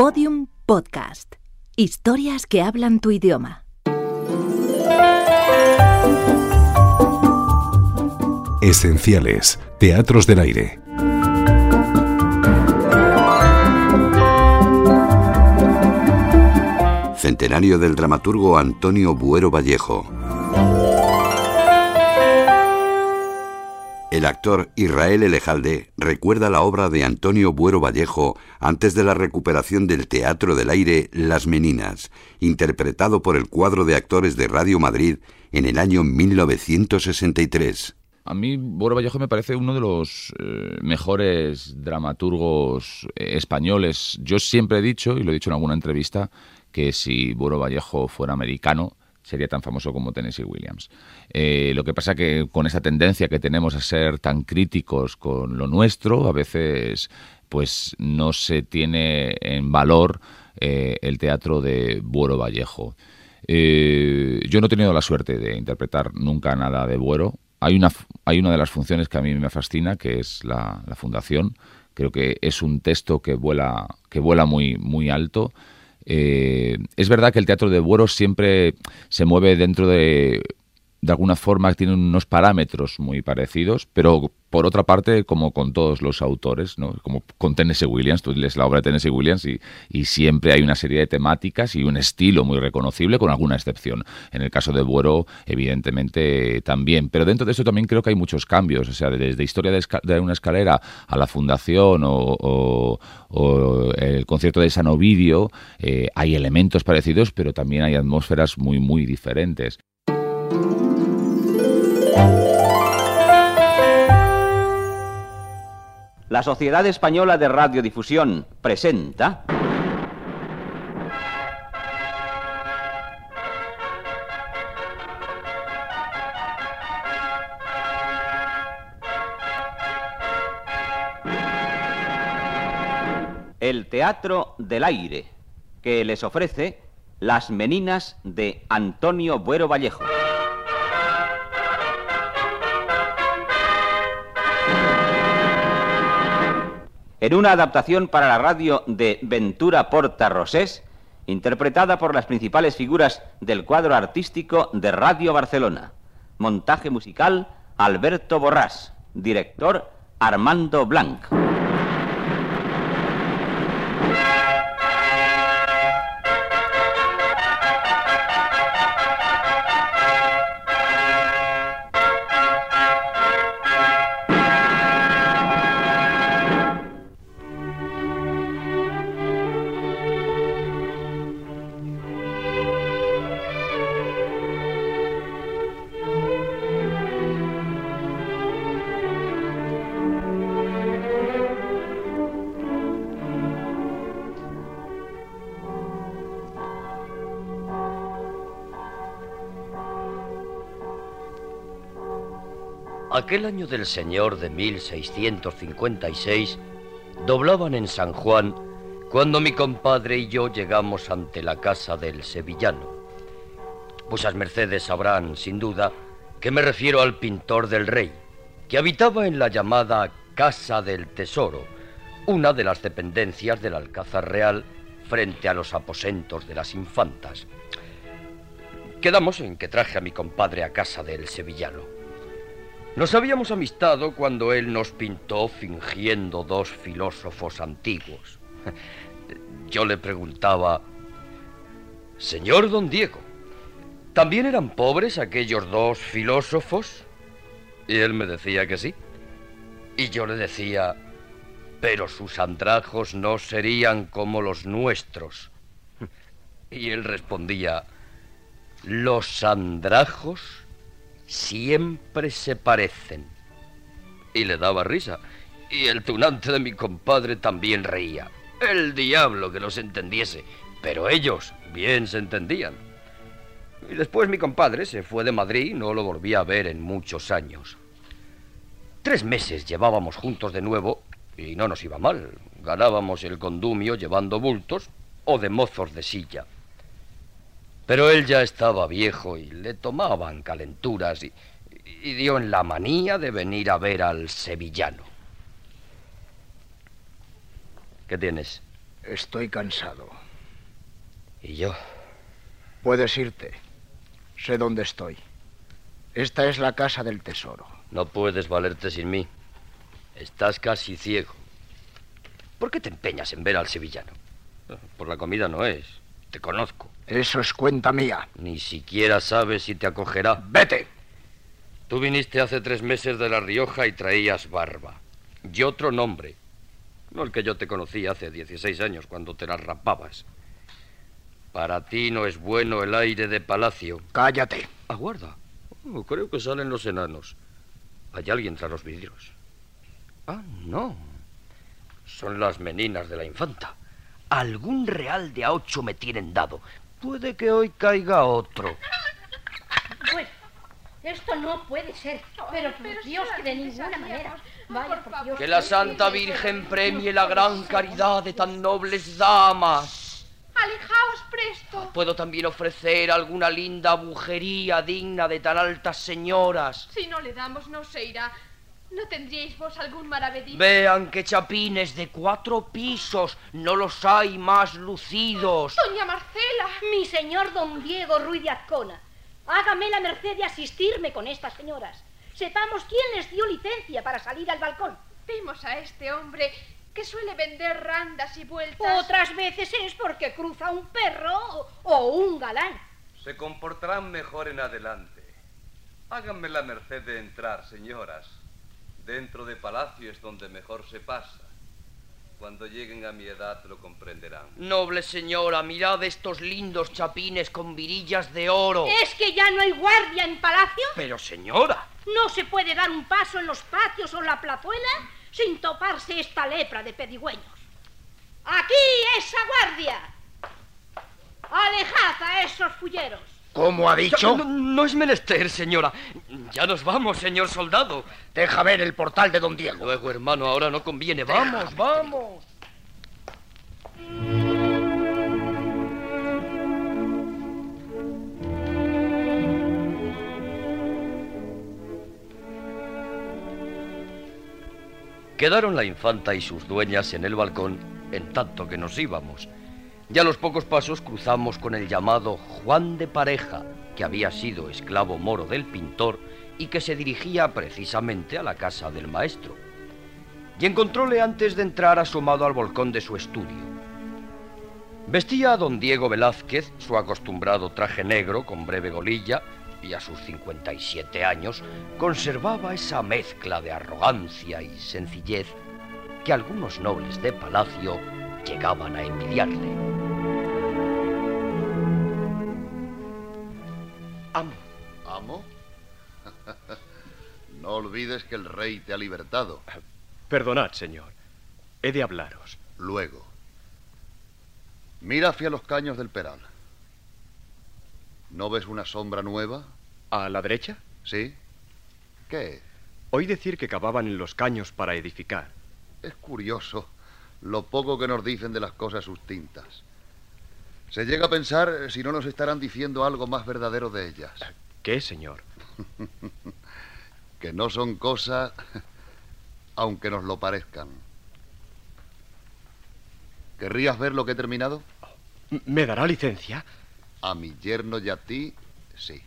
Podium Podcast. Historias que hablan tu idioma. Esenciales. Teatros del aire. Centenario del dramaturgo Antonio Buero Vallejo. El actor Israel Elejalde recuerda la obra de Antonio Buero Vallejo antes de la recuperación del Teatro del Aire Las Meninas, interpretado por el cuadro de actores de Radio Madrid en el año 1963. A mí Buero Vallejo me parece uno de los eh, mejores dramaturgos eh, españoles. Yo siempre he dicho, y lo he dicho en alguna entrevista, que si Buero Vallejo fuera americano, sería tan famoso como Tennessee Williams. Eh, lo que pasa que con esa tendencia que tenemos a ser tan críticos con lo nuestro, a veces pues no se tiene en valor el teatro de Buero Vallejo. yo no he tenido la suerte de interpretar nunca nada de Buero, hay una, hay una de las funciones que a mí me fascina, que es la, fundación. Creo que es un texto que vuela, que vuela muy, muy alto. Eh, es verdad que el teatro de Buero siempre se mueve dentro de de alguna forma tienen unos parámetros muy parecidos, pero por otra parte, como con todos los autores, ¿no? como con Tennessee Williams, tú lees la obra de Tennessee Williams y, siempre hay una serie de temáticas y un estilo muy reconocible, con alguna excepción. En el caso de Buero, evidentemente también. Pero dentro de eso también creo que hay muchos cambios, o sea, desde historia de, una escalera a la fundación o, el concierto de San Ovidio, eh, hay elementos parecidos, pero también hay atmósferas muy, muy diferentes. La Sociedad Española de Radiodifusión presenta... El Teatro del Aire, que les ofrece Las Meninas de Antonio Buero Vallejo. En una adaptación para la radio de Ventura Porta Rosés, interpretada por las principales figuras del cuadro artístico de Radio Barcelona. Montaje musical Alberto Borrás, director Armando Blanc. Aquel año del Señor de 1656 doblaban en San Juan cuando mi compadre y yo llegamos ante la casa del sevillano. Vuesas mercedes sabrán, sin duda, que me refiero al pintor del rey, que habitaba en la llamada Casa del Tesoro, una de las dependencias del Alcázar Real frente a los aposentos de las infantas. Quedamos en que traje a mi compadre a casa del sevillano. Nos habíamos amistado cuando él nos pintó fingiendo dos filósofos antiguos. Yo le preguntaba, Señor don Diego, ¿también eran pobres aquellos dos filósofos? Y él me decía que sí. Y yo le decía, pero sus andrajos no serían como los nuestros. Y él respondía, los andrajos siempre se parecen. Y le daba risa. Y el tunante de mi compadre también reía. El diablo que los entendiese. Pero ellos bien se entendían. Y después mi compadre se fue de Madrid y no lo volví a ver en muchos años. Tres meses llevábamos juntos de nuevo y no nos iba mal. Ganábamos el condumio llevando bultos o de mozos de silla. Pero él ya estaba viejo y le tomaban calenturas y, dio en la manía de venir a ver al sevillano. ¿Qué tienes? Estoy cansado. ¿Y yo? Puedes irte. Sé dónde estoy. Esta es la casa del tesoro. No puedes valerte sin mí. Estás casi ciego. ¿Por qué te empeñas en ver al sevillano? Por la comida no es. Te conozco. Eso es cuenta mía. Ni siquiera sabes si te acogerá. ¡Vete! Tú viniste hace tres meses de La Rioja y traías barba. Y otro nombre. No el que yo te conocí hace 16 años cuando te las rapabas. Para ti no es bueno el aire de palacio. Cállate. Aguarda. Oh, creo que salen los enanos. Hay alguien tras los vidrios. Ah, no. Son las meninas de la infanta. Algún real de a ocho me tienen dado. Puede que hoy caiga otro. Bueno, esto no puede ser. Pero por Dios, que de ninguna manera. Vaya, por Dios. Que la Santa Virgen premie la gran caridad de tan nobles damas. Alejaos presto. Puedo también ofrecer alguna linda bujería digna de tan altas señoras. Si no le damos, no se irá. ¿No tendríais vos algún maravedí? Vean que chapines de cuatro pisos no los hay más lucidos. Doña Marcela. Mi señor don Diego Ruiz de Azcona. Hágame la merced de asistirme con estas señoras. Sepamos quién les dio licencia para salir al balcón. Vimos a este hombre que suele vender randas y vueltas. Otras veces es porque cruza un perro o, o un galán. Se comportarán mejor en adelante. Háganme la merced de entrar, señoras. Dentro de palacio es donde mejor se pasa. Cuando lleguen a mi edad lo comprenderán. Noble señora, mirad estos lindos chapines con virillas de oro. ¿Es que ya no hay guardia en palacio? Pero señora. ¿No se puede dar un paso en los patios o en la plazuela sin toparse esta lepra de pedigüeños? ¡Aquí esa guardia! ¡Alejad a esos fulleros! ¿Cómo ha dicho? No, no es menester, señora. Ya nos vamos, señor soldado. Deja ver el portal de don Diego. Luego, hermano, ahora no conviene. Vamos, vamos. Quedaron la infanta y sus dueñas en el balcón en tanto que nos íbamos. Ya a los pocos pasos cruzamos con el llamado Juan de Pareja, que había sido esclavo moro del pintor y que se dirigía precisamente a la casa del maestro. Y encontróle antes de entrar asomado al balcón de su estudio. Vestía a don Diego Velázquez su acostumbrado traje negro con breve golilla y a sus 57 años conservaba esa mezcla de arrogancia y sencillez que algunos nobles de palacio llegaban a envidiarle. Amo. ¿Amo? no olvides que el rey te ha libertado. Perdonad, señor. He de hablaros. Luego. Mira hacia los caños del peral. ¿No ves una sombra nueva? ¿A la derecha? Sí. ¿Qué? Oí decir que cavaban en los caños para edificar. Es curioso lo poco que nos dicen de las cosas sustintas. Se llega a pensar si no nos estarán diciendo algo más verdadero de ellas. ¿Qué, señor? que no son cosas, aunque nos lo parezcan. ¿Querrías ver lo que he terminado? ¿Me dará licencia? A mi yerno y a ti, sí.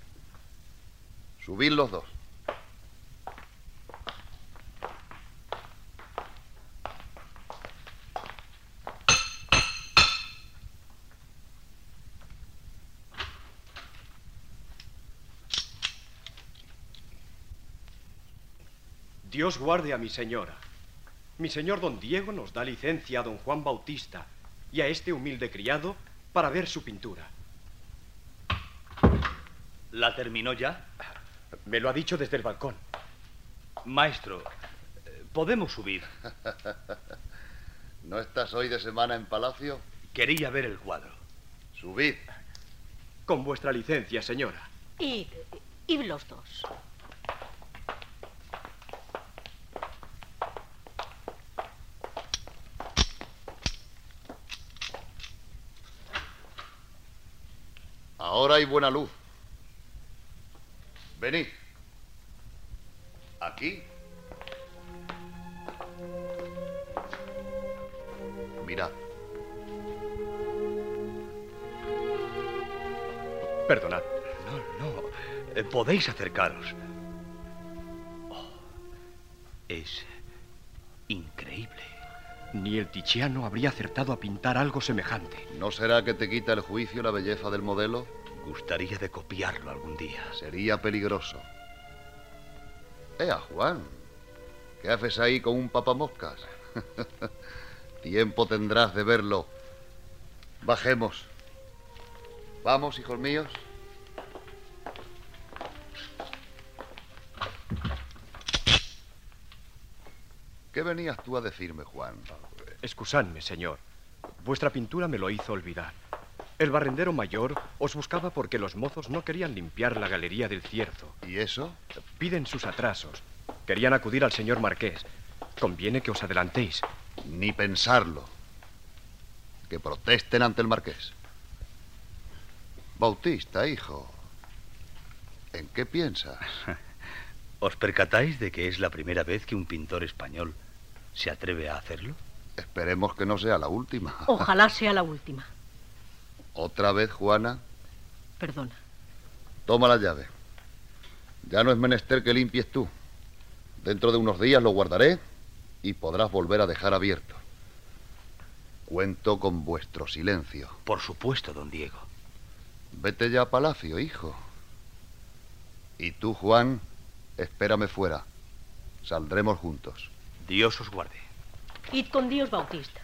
Subid los dos. Dios guarde a mi señora. Mi señor don Diego nos da licencia a don Juan Bautista y a este humilde criado para ver su pintura. ¿La terminó ya? Me lo ha dicho desde el balcón. Maestro, ¿podemos subir? ¿No estás hoy de semana en palacio? Quería ver el cuadro. Subid. Con vuestra licencia, señora. Y, y los dos. Ahora hay buena luz. Venid. Aquí. Mirad. Perdonad. No, no. Eh, podéis acercaros. Oh, es increíble. Ni el Tichiano habría acertado a pintar algo semejante. ¿No será que te quita el juicio la belleza del modelo? Gustaría de copiarlo algún día. Sería peligroso. Ea, Juan, ¿qué haces ahí con un papamoscas? Tiempo tendrás de verlo. Bajemos. Vamos, hijos míos. ¿Qué venías tú a decirme, Juan? Excusadme, señor. Vuestra pintura me lo hizo olvidar. El barrendero mayor os buscaba porque los mozos no querían limpiar la galería del cierzo. ¿Y eso? Piden sus atrasos. Querían acudir al señor marqués. Conviene que os adelantéis. Ni pensarlo. Que protesten ante el marqués. Bautista, hijo. ¿En qué piensas? ¿Os percatáis de que es la primera vez que un pintor español se atreve a hacerlo? Esperemos que no sea la última. Ojalá sea la última. ¿Otra vez, Juana? Perdona. Toma la llave. Ya no es menester que limpies tú. Dentro de unos días lo guardaré y podrás volver a dejar abierto. Cuento con vuestro silencio. Por supuesto, don Diego. Vete ya a palacio, hijo. Y tú, Juan, espérame fuera. Saldremos juntos. Dios os guarde. Id con Dios, Bautista.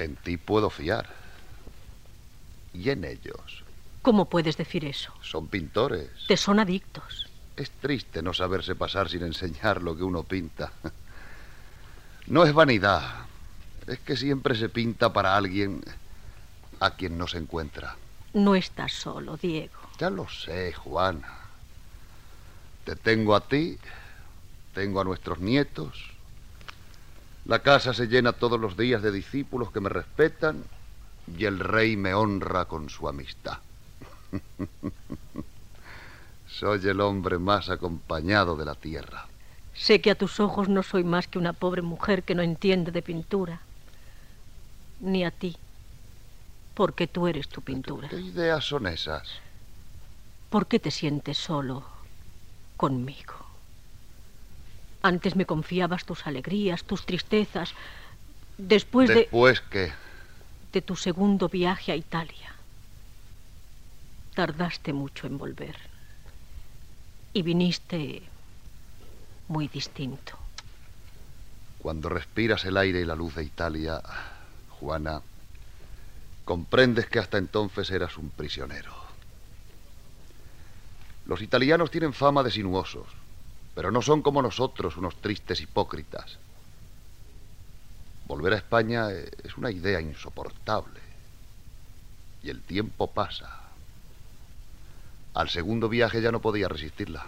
En ti puedo fiar. ¿Y en ellos? ¿Cómo puedes decir eso? Son pintores. Te son adictos. Es triste no saberse pasar sin enseñar lo que uno pinta. No es vanidad. Es que siempre se pinta para alguien a quien no se encuentra. No estás solo, Diego. Ya lo sé, Juana. Te tengo a ti, tengo a nuestros nietos. La casa se llena todos los días de discípulos que me respetan y el rey me honra con su amistad. Soy el hombre más acompañado de la tierra. Sé que a tus ojos no soy más que una pobre mujer que no entiende de pintura. Ni a ti, porque tú eres tu pintura. ¿Qué ideas son esas? ¿Por qué te sientes solo conmigo? Antes me confiabas tus alegrías, tus tristezas. Después de... ¿Después qué? De tu segundo viaje a Italia. Tardaste mucho en volver. Y viniste muy distinto. Cuando respiras el aire y la luz de Italia, Juana, comprendes que hasta entonces eras un prisionero. Los italianos tienen fama de sinuosos, pero no son como nosotros unos tristes hipócritas. Volver a España es una idea insoportable. Y el tiempo pasa. Al segundo viaje ya no podía resistirla.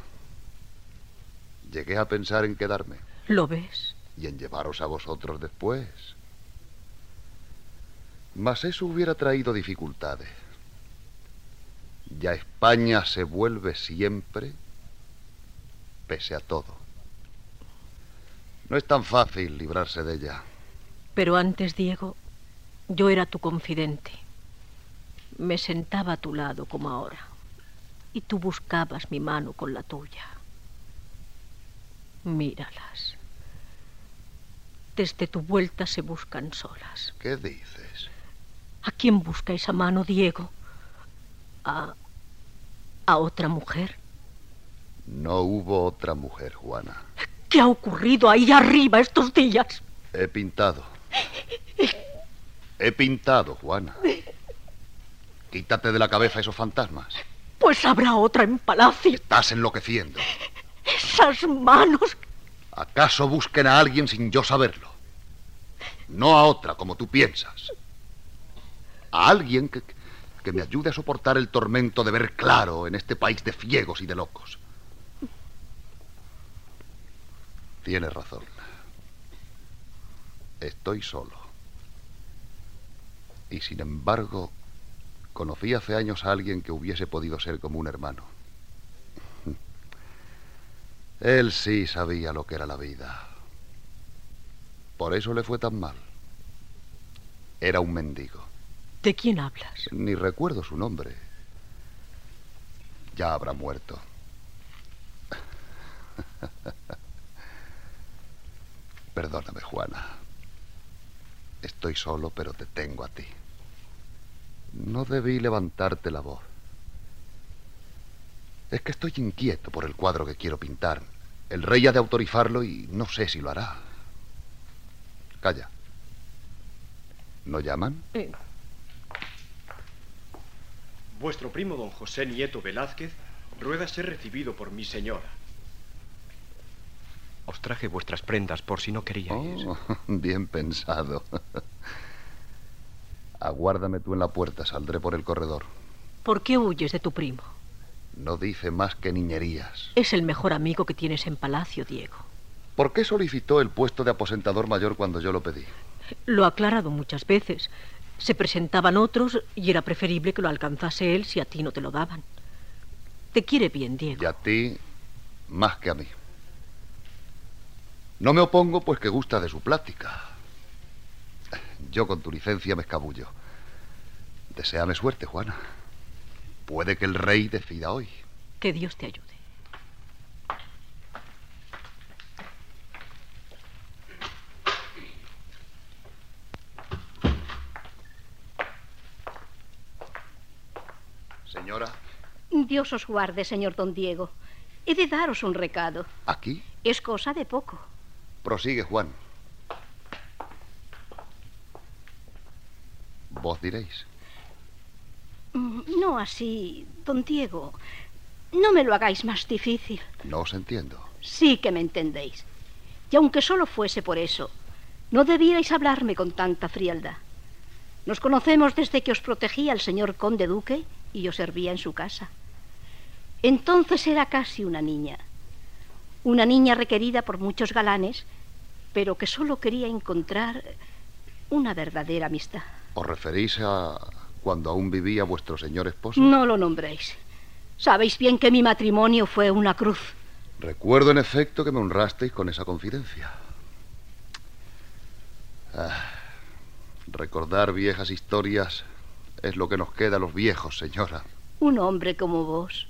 Llegué a pensar en quedarme. ¿Lo ves? Y en llevaros a vosotros después. Mas eso hubiera traído dificultades. Ya España se vuelve siempre, pese a todo. No es tan fácil librarse de ella. Pero antes, Diego, yo era tu confidente. Me sentaba a tu lado como ahora. Y tú buscabas mi mano con la tuya. Míralas. Desde tu vuelta se buscan solas. ¿Qué dices? ¿A quién busca esa mano, Diego? ¿A, a otra mujer? No hubo otra mujer, Juana. ¿Qué ha ocurrido ahí arriba estos días? He pintado. He pintado, Juana. Quítate de la cabeza esos fantasmas. Pues habrá otra en palacio. Estás enloqueciendo. Esas manos. ¿Acaso busquen a alguien sin yo saberlo? No a otra, como tú piensas. A alguien que, que me ayude a soportar el tormento de ver claro en este país de ciegos y de locos. Tienes razón. Estoy solo. Y sin embargo, conocí hace años a alguien que hubiese podido ser como un hermano. Él sí sabía lo que era la vida. Por eso le fue tan mal. Era un mendigo. ¿De quién hablas? Ni recuerdo su nombre. Ya habrá muerto. Perdóname, Juana. Estoy solo, pero te tengo a ti. No debí levantarte la voz. Es que estoy inquieto por el cuadro que quiero pintar. El rey ha de autorizarlo y no sé si lo hará. Calla. ¿No llaman? Eh, Vuestro primo don José Nieto Velázquez ruega ser recibido por mi señora. Os traje vuestras prendas por si no queríais. Oh, bien pensado. Aguárdame tú en la puerta, saldré por el corredor. ¿Por qué huyes de tu primo? No dice más que niñerías. Es el mejor amigo que tienes en Palacio, Diego. ¿Por qué solicitó el puesto de aposentador mayor cuando yo lo pedí? Lo ha aclarado muchas veces. Se presentaban otros y era preferible que lo alcanzase él si a ti no te lo daban. Te quiere bien, Diego. Y a ti más que a mí. No me opongo, pues que gusta de su plática. Yo con tu licencia me escabullo. Deseame suerte, Juana. Puede que el rey decida hoy. Que Dios te ayude. Señora, Dios os guarde, señor don Diego. He de daros un recado. aquí Es cosa de poco. Prosigue Juan. Vos diréis. Mm, No así, don Diego. No me lo hagáis más difícil. No os entiendo. Sí que me entendéis. Y aunque solo fuese por eso, no debierais hablarme con tanta frialdad. Nos conocemos desde que os protegía el señor conde duque y yo servía en su casa. Entonces era casi una niña. Una niña requerida por muchos galanes, pero que solo quería encontrar una verdadera amistad. ¿Os referís a cuando aún vivía vuestro señor esposo? No lo nombréis. Sabéis bien que mi matrimonio fue una cruz. Recuerdo en efecto que me honrasteis con esa confidencia. Ah, recordar viejas historias es lo que nos queda a los viejos, señora. Un hombre como vos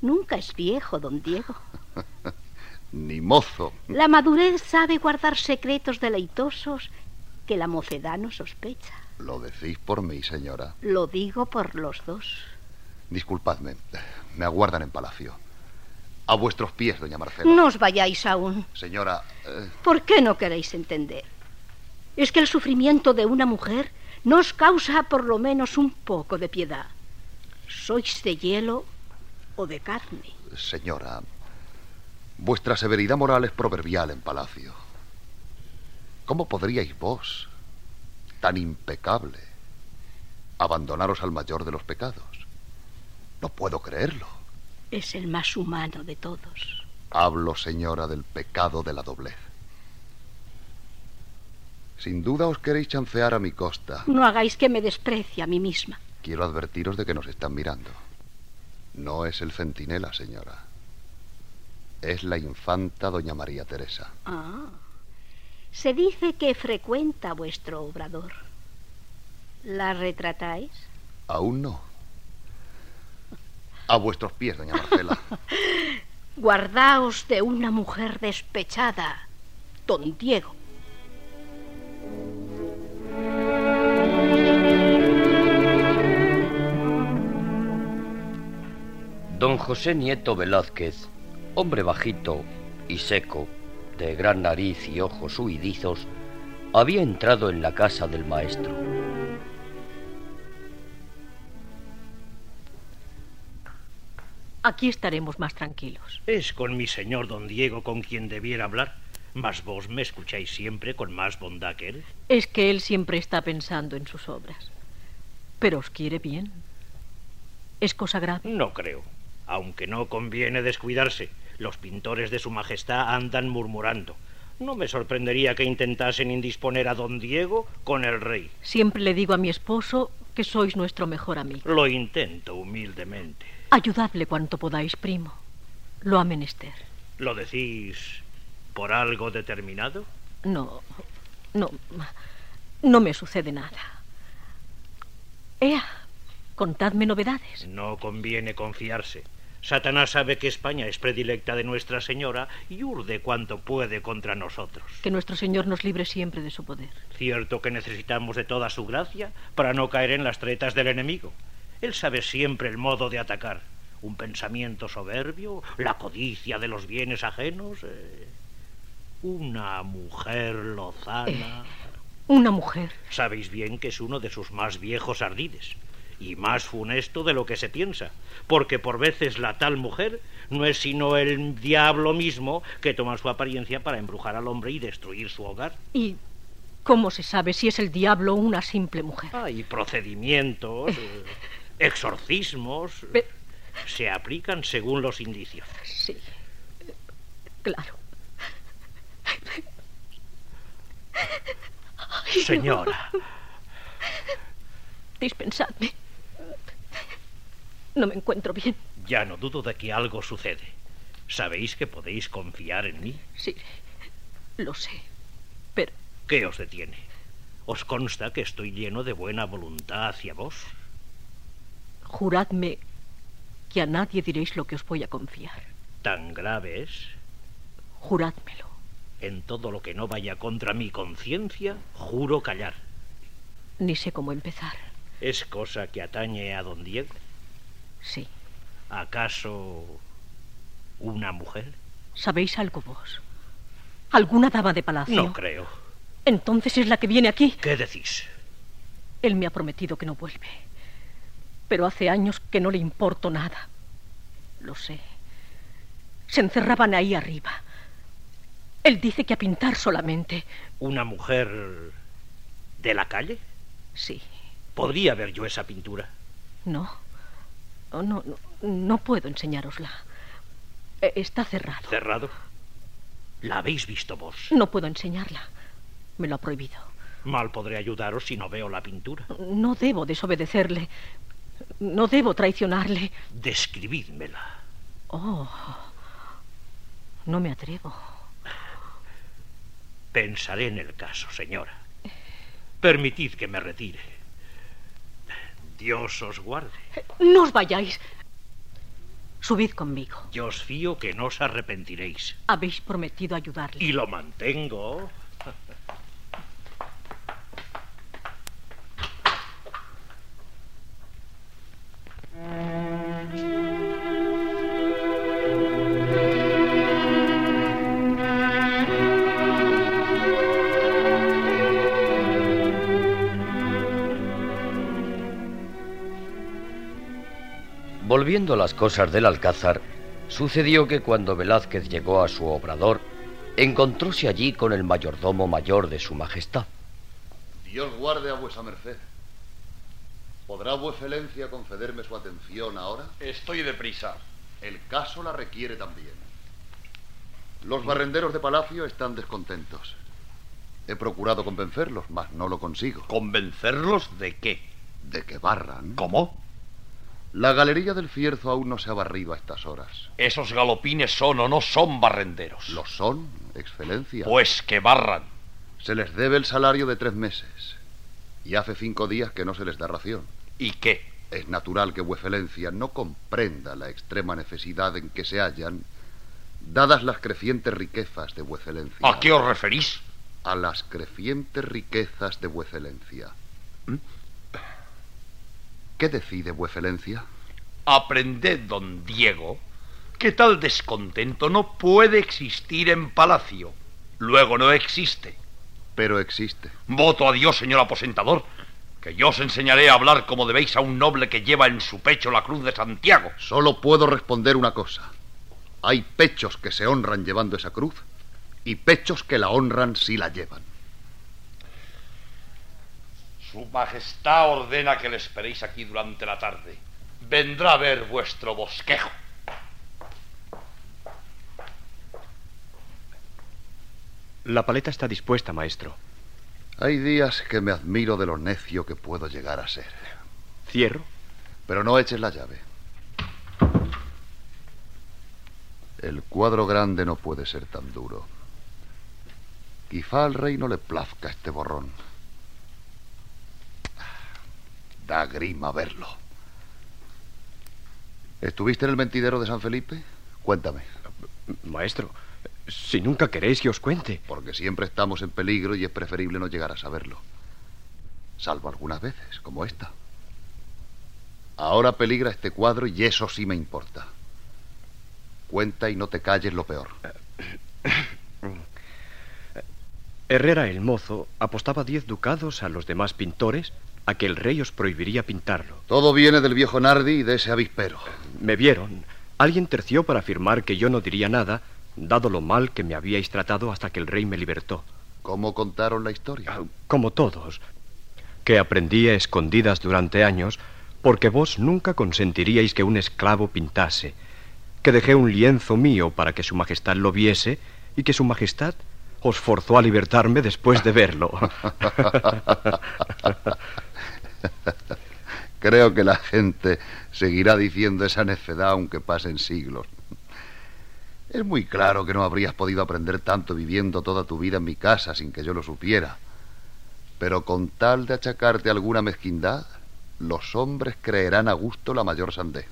nunca es viejo, don Diego. Ni mozo. La madurez sabe guardar secretos deleitosos que la mocedad no sospecha. Lo decís por mí, señora. Lo digo por los dos. Disculpadme. Me aguardan en palacio. A vuestros pies, doña Marcela. No os vayáis aún. Señora, eh, ¿Por qué no queréis entender? Es que el sufrimiento de una mujer nos causa por lo menos un poco de piedad. ¿Sois de hielo o de carne? señora, vuestra severidad moral es proverbial en palacio. ¿Cómo podríais vos, tan impecable, abandonaros al mayor de los pecados? No puedo creerlo. Es el más humano de todos. Hablo, señora, del pecado de la doblez. Sin duda os queréis chancear a mi costa. No hagáis que me desprecie a mí misma. Quiero advertiros de que nos están mirando. No es el centinela, señora. Es la infanta doña María Teresa. Ah. Se dice que frecuenta vuestro obrador. ¿La retratáis? Aún no. A vuestros pies, doña Marcela. Guardaos de una mujer despechada, don Diego. Don José Nieto Velázquez, hombre bajito y seco, de gran nariz y ojos huidizos, había entrado en la casa del maestro. Aquí estaremos más tranquilos. Es con mi señor don Diego con quien debiera hablar, mas vos me escucháis siempre con más bondad que él. Es que él siempre está pensando en sus obras. Pero os quiere bien. ¿Es cosa grave? No creo. Aunque no conviene descuidarse, los pintores de su majestad andan murmurando. No me sorprendería que intentasen indisponer a don Diego con el rey. Siempre le digo a mi esposo que sois nuestro mejor amigo. Lo intento humildemente. Ayudadle cuanto podáis, primo. Lo ha menester. ¿Lo decís por algo determinado? No, no, no me sucede nada. Ea, contadme novedades. No conviene confiarse. Satanás sabe que España es predilecta de Nuestra Señora y urde cuanto puede contra nosotros. Que nuestro Señor nos libre siempre de su poder. Cierto que necesitamos de toda su gracia para no caer en las tretas del enemigo. Él sabe siempre el modo de atacar. Un pensamiento soberbio, la codicia de los bienes ajenos. eh, una mujer lozana. Eh, Una mujer. Sabéis bien que es uno de sus más viejos ardides y más funesto de lo que se piensa, porque por veces la tal mujer no es sino el diablo mismo que toma su apariencia para embrujar al hombre y destruir su hogar. ¿Y cómo se sabe si es el diablo o una simple mujer? Hay procedimientos, eh, exorcismos, se aplican según los indicios. Sí, claro. Señora. Dispensadme. No me encuentro bien. Ya no dudo de que algo sucede. Sabéis que podéis confiar en mí. Sí, lo sé. Pero ¿Qué os detiene? ¿Os consta que estoy lleno de buena voluntad hacia vos? juradme que a nadie diréis lo que os voy a confiar. ¿Tan grave es? Jurádmelo. En todo lo que no vaya contra mi conciencia, juro callar. Ni sé cómo empezar. ¿Es cosa que atañe a don Diego? Sí. ¿Acaso una mujer? ¿Sabéis algo vos? ¿Alguna dama de palacio? No creo. Entonces es la que viene aquí. ¿Qué decís? Él me ha prometido que no vuelve. Pero hace años que no le importo nada. Lo sé. Se encerraban ahí arriba. Él dice que a pintar solamente. ¿Una mujer de la calle? Sí. ¿Podría ver yo esa pintura? No. Oh, no, no, no puedo enseñárosla. Eh, Está cerrado. ¿Cerrado? ¿La habéis visto vos? No puedo enseñarla. Me lo ha prohibido. Mal podré ayudaros si no veo la pintura. No debo desobedecerle. No debo traicionarle. Describídmela. Oh. No me atrevo. Pensaré en el caso, señora. Permitid que me retire. Dios os guarde. No os vayáis. Subid conmigo. Yo os fío que no os arrepentiréis. Habéis prometido ayudarle. Y lo mantengo. Volviendo a las cosas del Alcázar, sucedió que cuando Velázquez llegó a su obrador, encontróse allí con el mayordomo mayor de su majestad. Dios guarde a vuesa merced. ¿Podrá vueselencia concederme su atención ahora? Estoy deprisa. El caso la requiere también. Los barrenderos de palacio están descontentos. He procurado convencerlos, mas no lo consigo. ¿Convencerlos de qué? De que barran. ¿Cómo? La galería del Fierzo aún no se ha barrido a estas horas. Esos galopines son o no son barrenderos. ¿Lo son, excelencia? Pues que barran. Se les debe el salario de tres meses. Y hace cinco días que no se les da ración. ¿Y qué? Es natural que Vuefelencia no comprenda la extrema necesidad en que se hallan, dadas las crecientes riquezas de Vuecelencia. ¿A qué os referís? A las crecientes riquezas de Vuecelencia. ¿Mm? ¿Qué decide Vuecelencia? Aprended, don Diego, que tal descontento no puede existir en palacio. Luego no existe. Pero existe. Voto a Dios, señor aposentador, que yo os enseñaré a hablar como debéis a un noble que lleva en su pecho la cruz de Santiago. Solo puedo responder una cosa. Hay pechos que se honran llevando esa cruz y pechos que la honran si la llevan. Su Majestad ordena que le esperéis aquí durante la tarde. Vendrá a ver vuestro bosquejo. La paleta está dispuesta, maestro. Hay días que me admiro de lo necio que puedo llegar a ser. ¿Cierro? Pero no eches la llave. El cuadro grande no puede ser tan duro. Quizá al rey no le plazca este borrón. Da grima verlo. ¿Estuviste en el mentidero de San Felipe? Cuéntame. Maestro, si nunca queréis que os cuente. Porque siempre estamos en peligro y es preferible no llegar a saberlo. Salvo algunas veces, como esta. Ahora peligra este cuadro y eso sí me importa. Cuenta y no te calles lo peor. Herrera el mozo apostaba diez ducados a los demás pintores a que el rey os prohibiría pintarlo. Todo viene del viejo Nardi y de ese avispero. Me vieron. Alguien terció para afirmar que yo no diría nada, dado lo mal que me habíais tratado hasta que el rey me libertó. ¿Cómo contaron la historia? Ah, como todos. Que aprendí a escondidas durante años porque vos nunca consentiríais que un esclavo pintase, que dejé un lienzo mío para que Su Majestad lo viese y que Su Majestad os forzó a libertarme después de verlo. Creo que la gente seguirá diciendo esa necedad aunque pasen siglos. Es muy claro que no habrías podido aprender tanto viviendo toda tu vida en mi casa sin que yo lo supiera. Pero con tal de achacarte alguna mezquindad, los hombres creerán a gusto la mayor sandez.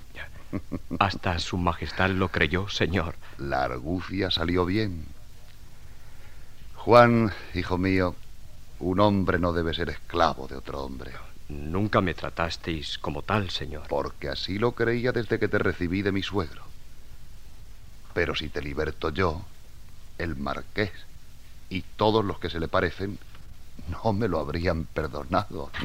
Hasta su majestad lo creyó, señor. La argucia salió bien. Juan, hijo mío, un hombre no debe ser esclavo de otro hombre. Nunca me tratasteis como tal, señor. Porque así lo creía desde que te recibí de mi suegro. Pero si te liberto yo, el marqués y todos los que se le parecen, no me lo habrían perdonado.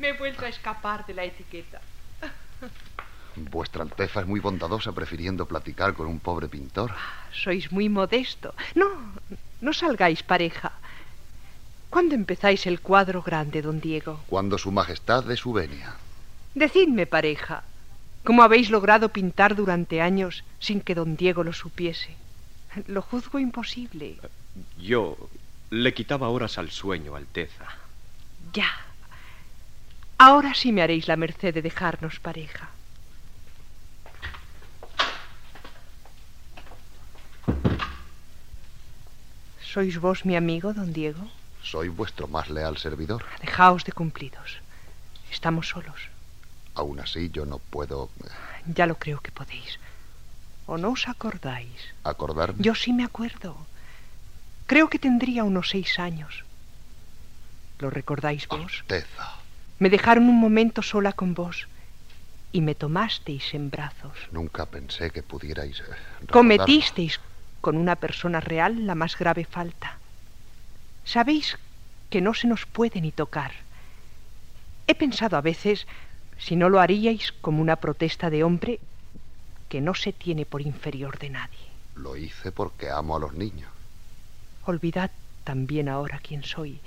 Me he vuelto a escapar de la etiqueta. Vuestra Alteza es muy bondadosa prefiriendo platicar con un pobre pintor. Sois muy modesto. No, no salgáis pareja. ¿Cuándo empezáis el cuadro grande, don Diego? Cuando Su Majestad de su venia. Decidme pareja. ¿Cómo habéis logrado pintar durante años sin que don Diego lo supiese? Lo juzgo imposible. Yo le quitaba horas al sueño, Alteza. Ya. Ahora sí me haréis la merced de dejarnos pareja. ¿Sois vos mi amigo, don Diego? Soy vuestro más leal servidor. Dejaos de cumplidos. Estamos solos. Aún así yo no puedo... Eh, ya lo creo que podéis. ¿O no os acordáis? ¿Acordarme? Yo sí me acuerdo. Creo que tendría unos seis años. ¿Lo recordáis vos? Alteza. Me dejaron un momento sola con vos y me tomasteis en brazos. Nunca pensé que pudierais... Eh, Cometisteis con una persona real la más grave falta. Sabéis que no se nos puede ni tocar. He pensado a veces si no lo haríais como una protesta de hombre que no se tiene por inferior de nadie. Lo hice porque amo a los niños. Olvidad también ahora quién soy.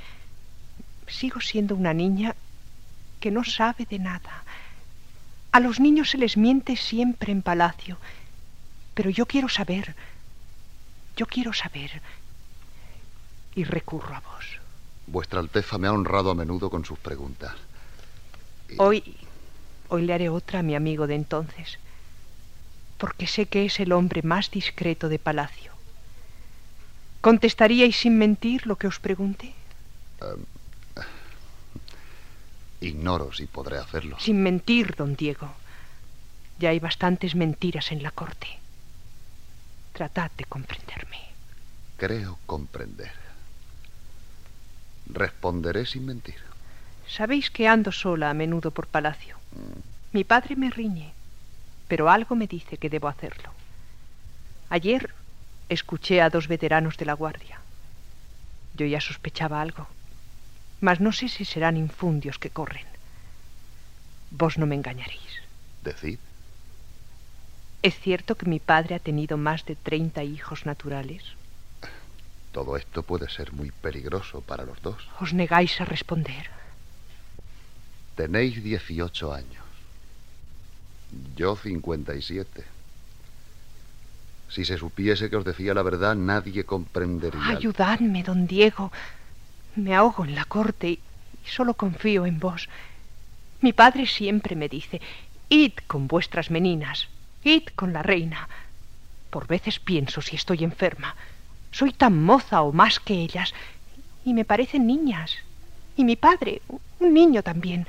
Sigo siendo una niña que no sabe de nada. A los niños se les miente siempre en palacio. Pero yo quiero saber yo quiero saber y recurro a vos. Vuestra Alteza me ha honrado a menudo con sus preguntas. Hoy, hoy le haré otra a mi amigo de entonces, porque sé que es el hombre más discreto de palacio. ¿Contestaríais sin mentir lo que os pregunte? Em, ignoro si podré hacerlo. Sin mentir, don Diego. Ya hay bastantes mentiras en la corte. Tratad de comprenderme. Creo comprender. Responderé sin mentir. Sabéis que ando sola a menudo por palacio. Mm. Mi padre me riñe, pero algo me dice que debo hacerlo. Ayer escuché a dos veteranos de la guardia. Yo ya sospechaba algo, mas no sé si serán infundios que corren. Vos no me engañaréis. Decid. ¿Es cierto que mi padre ha tenido más de treinta hijos naturales? Todo esto puede ser muy peligroso para los dos. Os negáis a responder. Tenéis dieciocho años. Yo cincuenta y siete. Si se supiese que os decía la verdad, nadie comprendería. Ayudadme, don Diego. Me ahogo en la corte y solo confío en vos. Mi padre siempre me dice, id con vuestras meninas, Id con la reina. Por veces pienso si estoy enferma. Soy tan moza o más que ellas y me parecen niñas. Y mi padre, un niño también.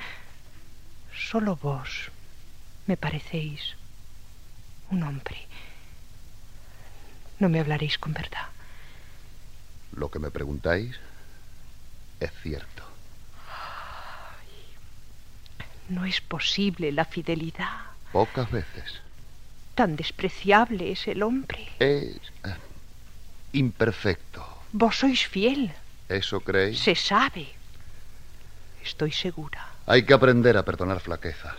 Solo vos me parecéis un hombre. No me hablaréis con verdad. Lo que me preguntáis es cierto. No es posible la fidelidad. Pocas veces. Tan despreciable es el hombre. Es eh, imperfecto. Vos sois fiel. ¿Eso creéis? Se sabe. Estoy segura. Hay que aprender a perdonar flaquezas.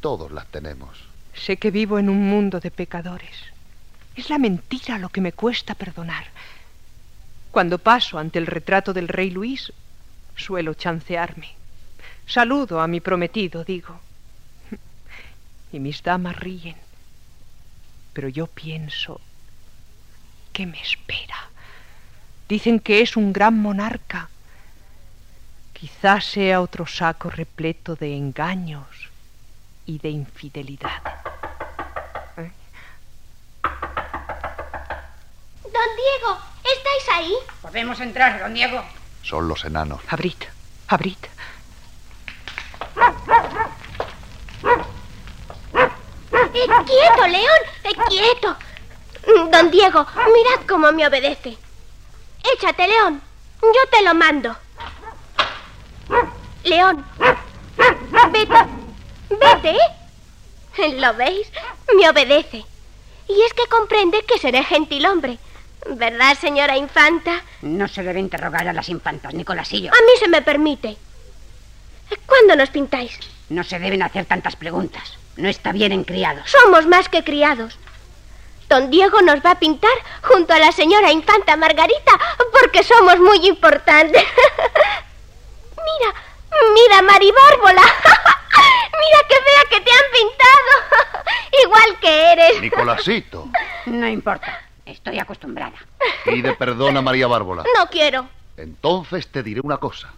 Todos las tenemos. Sé que vivo en un mundo de pecadores. Es la mentira lo que me cuesta perdonar. Cuando paso ante el retrato del rey Luis, suelo chancearme. Saludo a mi prometido, digo. Y mis damas ríen. Pero yo pienso, ¿qué me espera? Dicen que es un gran monarca. Quizás sea otro saco repleto de engaños y de infidelidad. ¿Eh? Don Diego, ¿estáis ahí? Podemos entrar, don Diego. Son los enanos. Abrid, abrid. Eh, ¡Quieto, León! Eh, ¡Quieto! Don Diego, mirad cómo me obedece. Échate, León. Yo te lo mando. León. Vete. Vete. ¿Lo veis? Me obedece. Y es que comprende que seré gentil hombre. ¿Verdad, señora infanta? No se debe interrogar a las infantas, Nicolasillo. A mí se me permite. ¿Cuándo nos pintáis? No se deben hacer tantas preguntas. No está bien en criados. Somos más que criados. Don Diego nos va a pintar junto a la señora infanta Margarita porque somos muy importantes. mira, mira, Maribárbola. mira qué fea que te han pintado. Igual que eres. Nicolásito. No importa. Estoy acostumbrada. Pide perdón a María Bárbola. No quiero. Entonces te diré una cosa.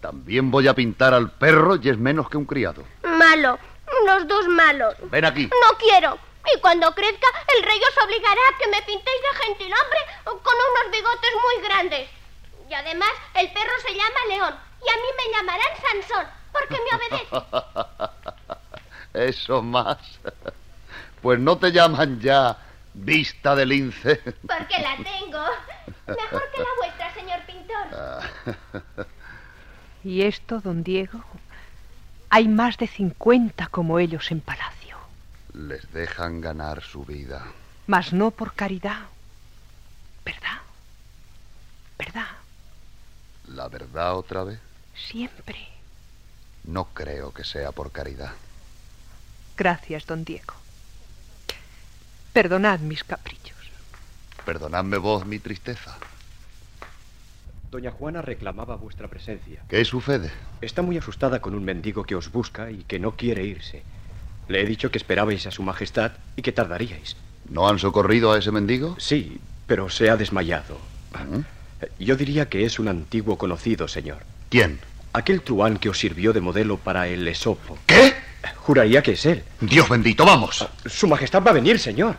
También voy a pintar al perro y es menos que un criado. Malo. Los dos malos. Ven aquí. No quiero. Y cuando crezca, el rey os obligará a que me pintéis de gentilhombre con unos bigotes muy grandes. Y además, el perro se llama León. Y a mí me llamarán Sansón, porque me obedece. Eso más. Pues no te llaman ya vista de lince. Porque la tengo. Mejor que la vuestra, señor pintor. ¿Y esto, don Diego? Hay más de cincuenta como ellos en palacio. Les dejan ganar su vida. Mas no por caridad. ¿Verdad? ¿Verdad? ¿La verdad otra vez? Siempre. No creo que sea por caridad. Gracias, don Diego. Perdonad mis caprichos. Perdonadme vos mi tristeza. Doña Juana reclamaba vuestra presencia. ¿Qué sucede? Está muy asustada con un mendigo que os busca y que no quiere irse. Le he dicho que esperabais a su majestad y que tardaríais. ¿No han socorrido a ese mendigo? Sí, pero se ha desmayado. Yo diría que es un antiguo conocido, señor. ¿Quién? Aquel truán que os sirvió de modelo para el Esopo. ¿Qué? Juraría que es él. Dios bendito, vamos. Su majestad va a venir, señor.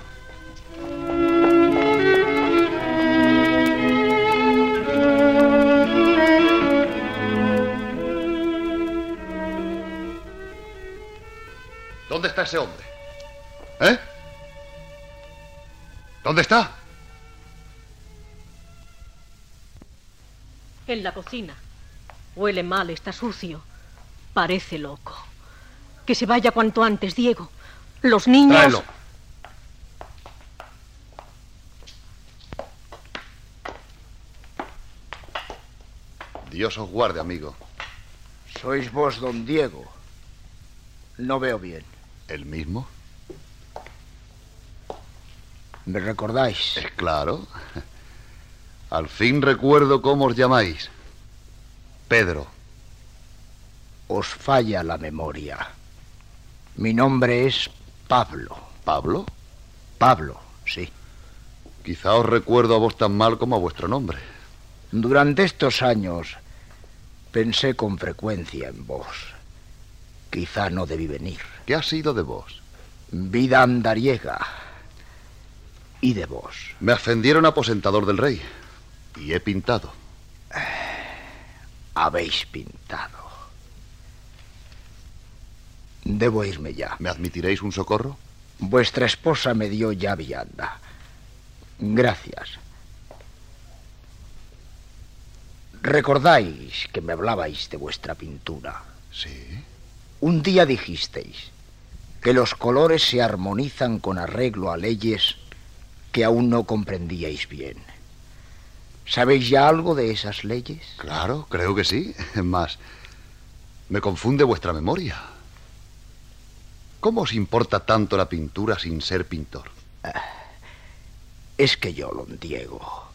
Está ese hombre? ¿Eh? ¿Dónde está? En la cocina. Huele mal, está sucio. Parece loco. Que se vaya cuanto antes, Diego. Los niños. Tráelo. Dios os guarde, amigo. Sois vos, don Diego. No veo bien. ¿El mismo? ¿Me recordáis? Es claro. Al fin recuerdo cómo os llamáis. Pedro. Os falla la memoria. Mi nombre es Pablo. ¿Pablo? Pablo, sí. Quizá os recuerdo a vos tan mal como a vuestro nombre. Durante estos años pensé con frecuencia en vos. Quizá no debí venir. ¿Qué ha sido de vos? Vida andariega. Y de vos. Me ascendieron aposentador del rey. Y he pintado. Habéis pintado. Debo irme ya. ¿Me admitiréis un socorro? Vuestra esposa me dio ya vianda. Gracias. ¿Recordáis que me hablabais de vuestra pintura? Sí. Un día dijisteis que los colores se armonizan con arreglo a leyes que aún no comprendíais bien. ¿Sabéis ya algo de esas leyes? Claro, creo que sí. Es más, me confunde vuestra memoria. ¿Cómo os importa tanto la pintura sin ser pintor? Es que yo, don Diego,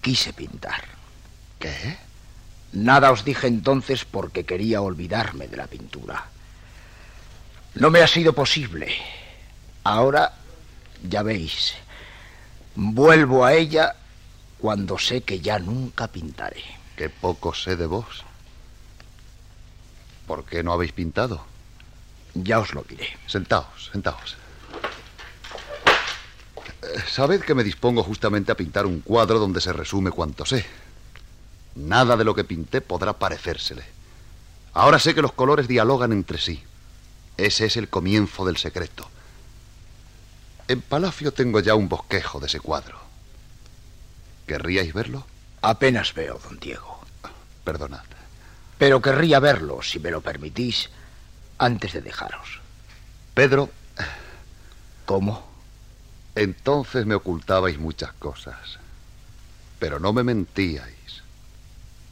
quise pintar. ¿Qué? Nada os dije entonces porque quería olvidarme de la pintura. No me ha sido posible. Ahora, ya veis, vuelvo a ella cuando sé que ya nunca pintaré. Qué poco sé de vos. ¿Por qué no habéis pintado? Ya os lo diré. Sentaos, sentaos. Sabed que me dispongo justamente a pintar un cuadro donde se resume cuanto sé. Nada de lo que pinté podrá parecérsele. Ahora sé que los colores dialogan entre sí. Ese es el comienzo del secreto. En Palacio tengo ya un bosquejo de ese cuadro. ¿Querríais verlo? Apenas veo, don Diego. Perdonad. Pero querría verlo, si me lo permitís, antes de dejaros. Pedro. ¿Cómo? Entonces me ocultabais muchas cosas. Pero no me mentíais.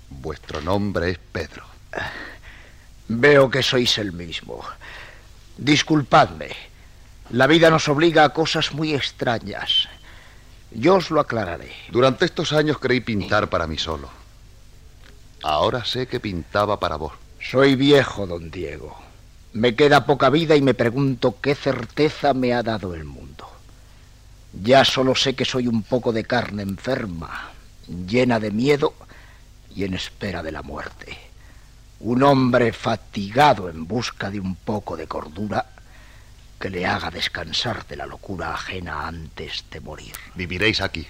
Vuestro nombre es Pedro. Veo que sois el mismo. Disculpadme. La vida nos obliga a cosas muy extrañas. Yo os lo aclararé. Durante estos años creí pintar para mí solo. Ahora sé que pintaba para vos. Soy viejo, don Diego. Me queda poca vida y me pregunto qué certeza me ha dado el mundo. Ya solo sé que soy un poco de carne enferma, llena de miedo y en espera de la muerte. Un hombre fatigado en busca de un poco de cordura que le haga descansar de la locura ajena antes de morir. Viviréis aquí.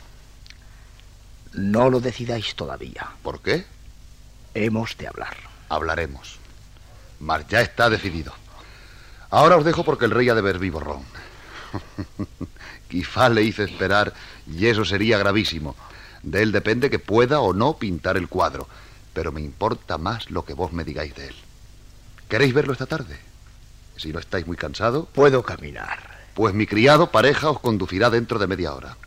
No lo decidáis todavía. ¿Por qué? Hemos de hablar. Hablaremos. Mas ya está decidido. Ahora os dejo porque el rey ha de ver vivo ron. Quizá le hice esperar y eso sería gravísimo. De él depende que pueda o no pintar el cuadro, pero me importa más lo que vos me digáis de él. ¿Queréis verlo esta tarde? Si no estáis muy cansado. Puedo caminar. Pues mi criado pareja os conducirá dentro de media hora.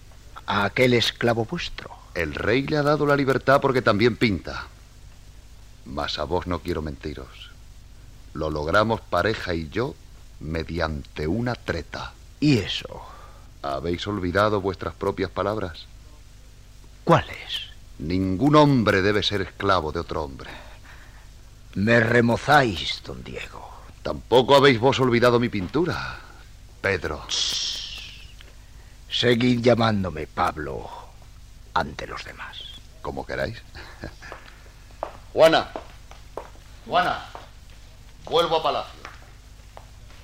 ¿A aquel esclavo vuestro? El rey le ha dado la libertad porque también pinta. Mas a vos no quiero mentiros. Lo logramos pareja y yo mediante una treta. ¿Y eso? ¿Habéis olvidado vuestras propias palabras? ¿Cuáles? Ningún hombre debe ser esclavo de otro hombre. Me remozáis, don Diego. Tampoco habéis vos olvidado mi pintura, Pedro. Seguid llamándome Pablo ante los demás. Como queráis. Juana. Juana. Vuelvo a palacio.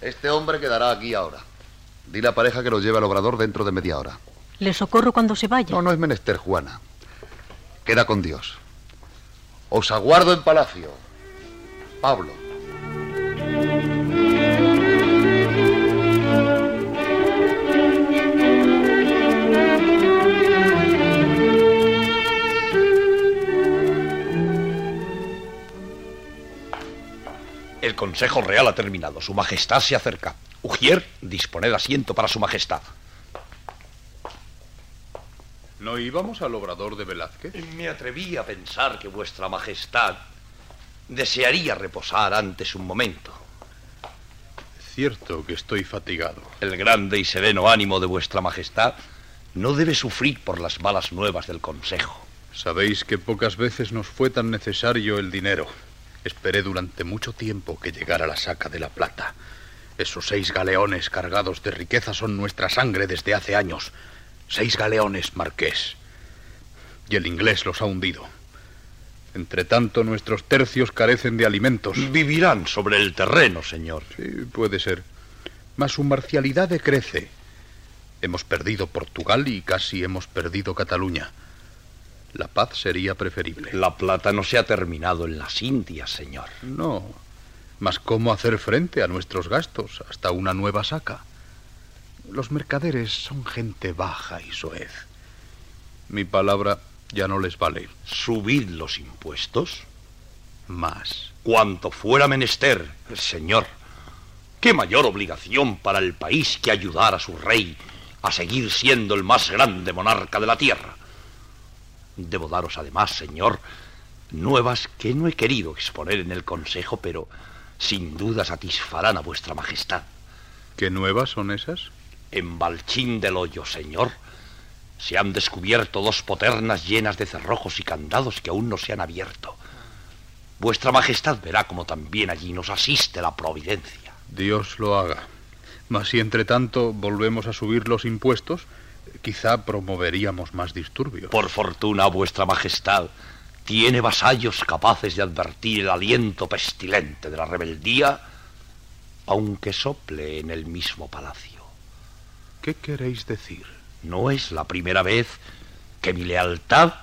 Este hombre quedará aquí ahora. Dile a pareja que lo lleve al obrador dentro de media hora. ¿Le socorro cuando se vaya? No, no es menester, Juana. Queda con Dios. Os aguardo en palacio. Pablo. El Consejo Real ha terminado. Su Majestad se acerca. Ujier, disponed asiento para Su Majestad. ¿No íbamos al obrador de Velázquez? Me atreví a pensar que Vuestra Majestad desearía reposar antes un momento. Cierto que estoy fatigado. El grande y sereno ánimo de Vuestra Majestad no debe sufrir por las malas nuevas del Consejo. Sabéis que pocas veces nos fue tan necesario el dinero. Esperé durante mucho tiempo que llegara la saca de la plata. Esos seis galeones cargados de riqueza son nuestra sangre desde hace años. Seis galeones, marqués. Y el inglés los ha hundido. Entre tanto, nuestros tercios carecen de alimentos. Vivirán sobre el terreno, señor. Sí, puede ser. Mas su marcialidad decrece. Hemos perdido Portugal y casi hemos perdido Cataluña. La paz sería preferible. La plata no se ha terminado en las Indias, señor. No. Mas cómo hacer frente a nuestros gastos hasta una nueva saca. Los mercaderes son gente baja y soez. Mi palabra ya no les vale. ¿Subid los impuestos? Más. Cuanto fuera menester, señor. ¿Qué mayor obligación para el país que ayudar a su rey a seguir siendo el más grande monarca de la tierra? Debo daros además, señor, nuevas que no he querido exponer en el consejo, pero sin duda satisfarán a vuestra majestad. ¿Qué nuevas son esas? En Balchín del Hoyo, señor, se han descubierto dos poternas llenas de cerrojos y candados que aún no se han abierto. Vuestra Majestad verá como también allí nos asiste la providencia. Dios lo haga. Mas si entre tanto volvemos a subir los impuestos, quizá promoveríamos más disturbios. Por fortuna, Vuestra Majestad tiene vasallos capaces de advertir el aliento pestilente de la rebeldía, aunque sople en el mismo palacio. ¿Qué queréis decir? No es la primera vez que mi lealtad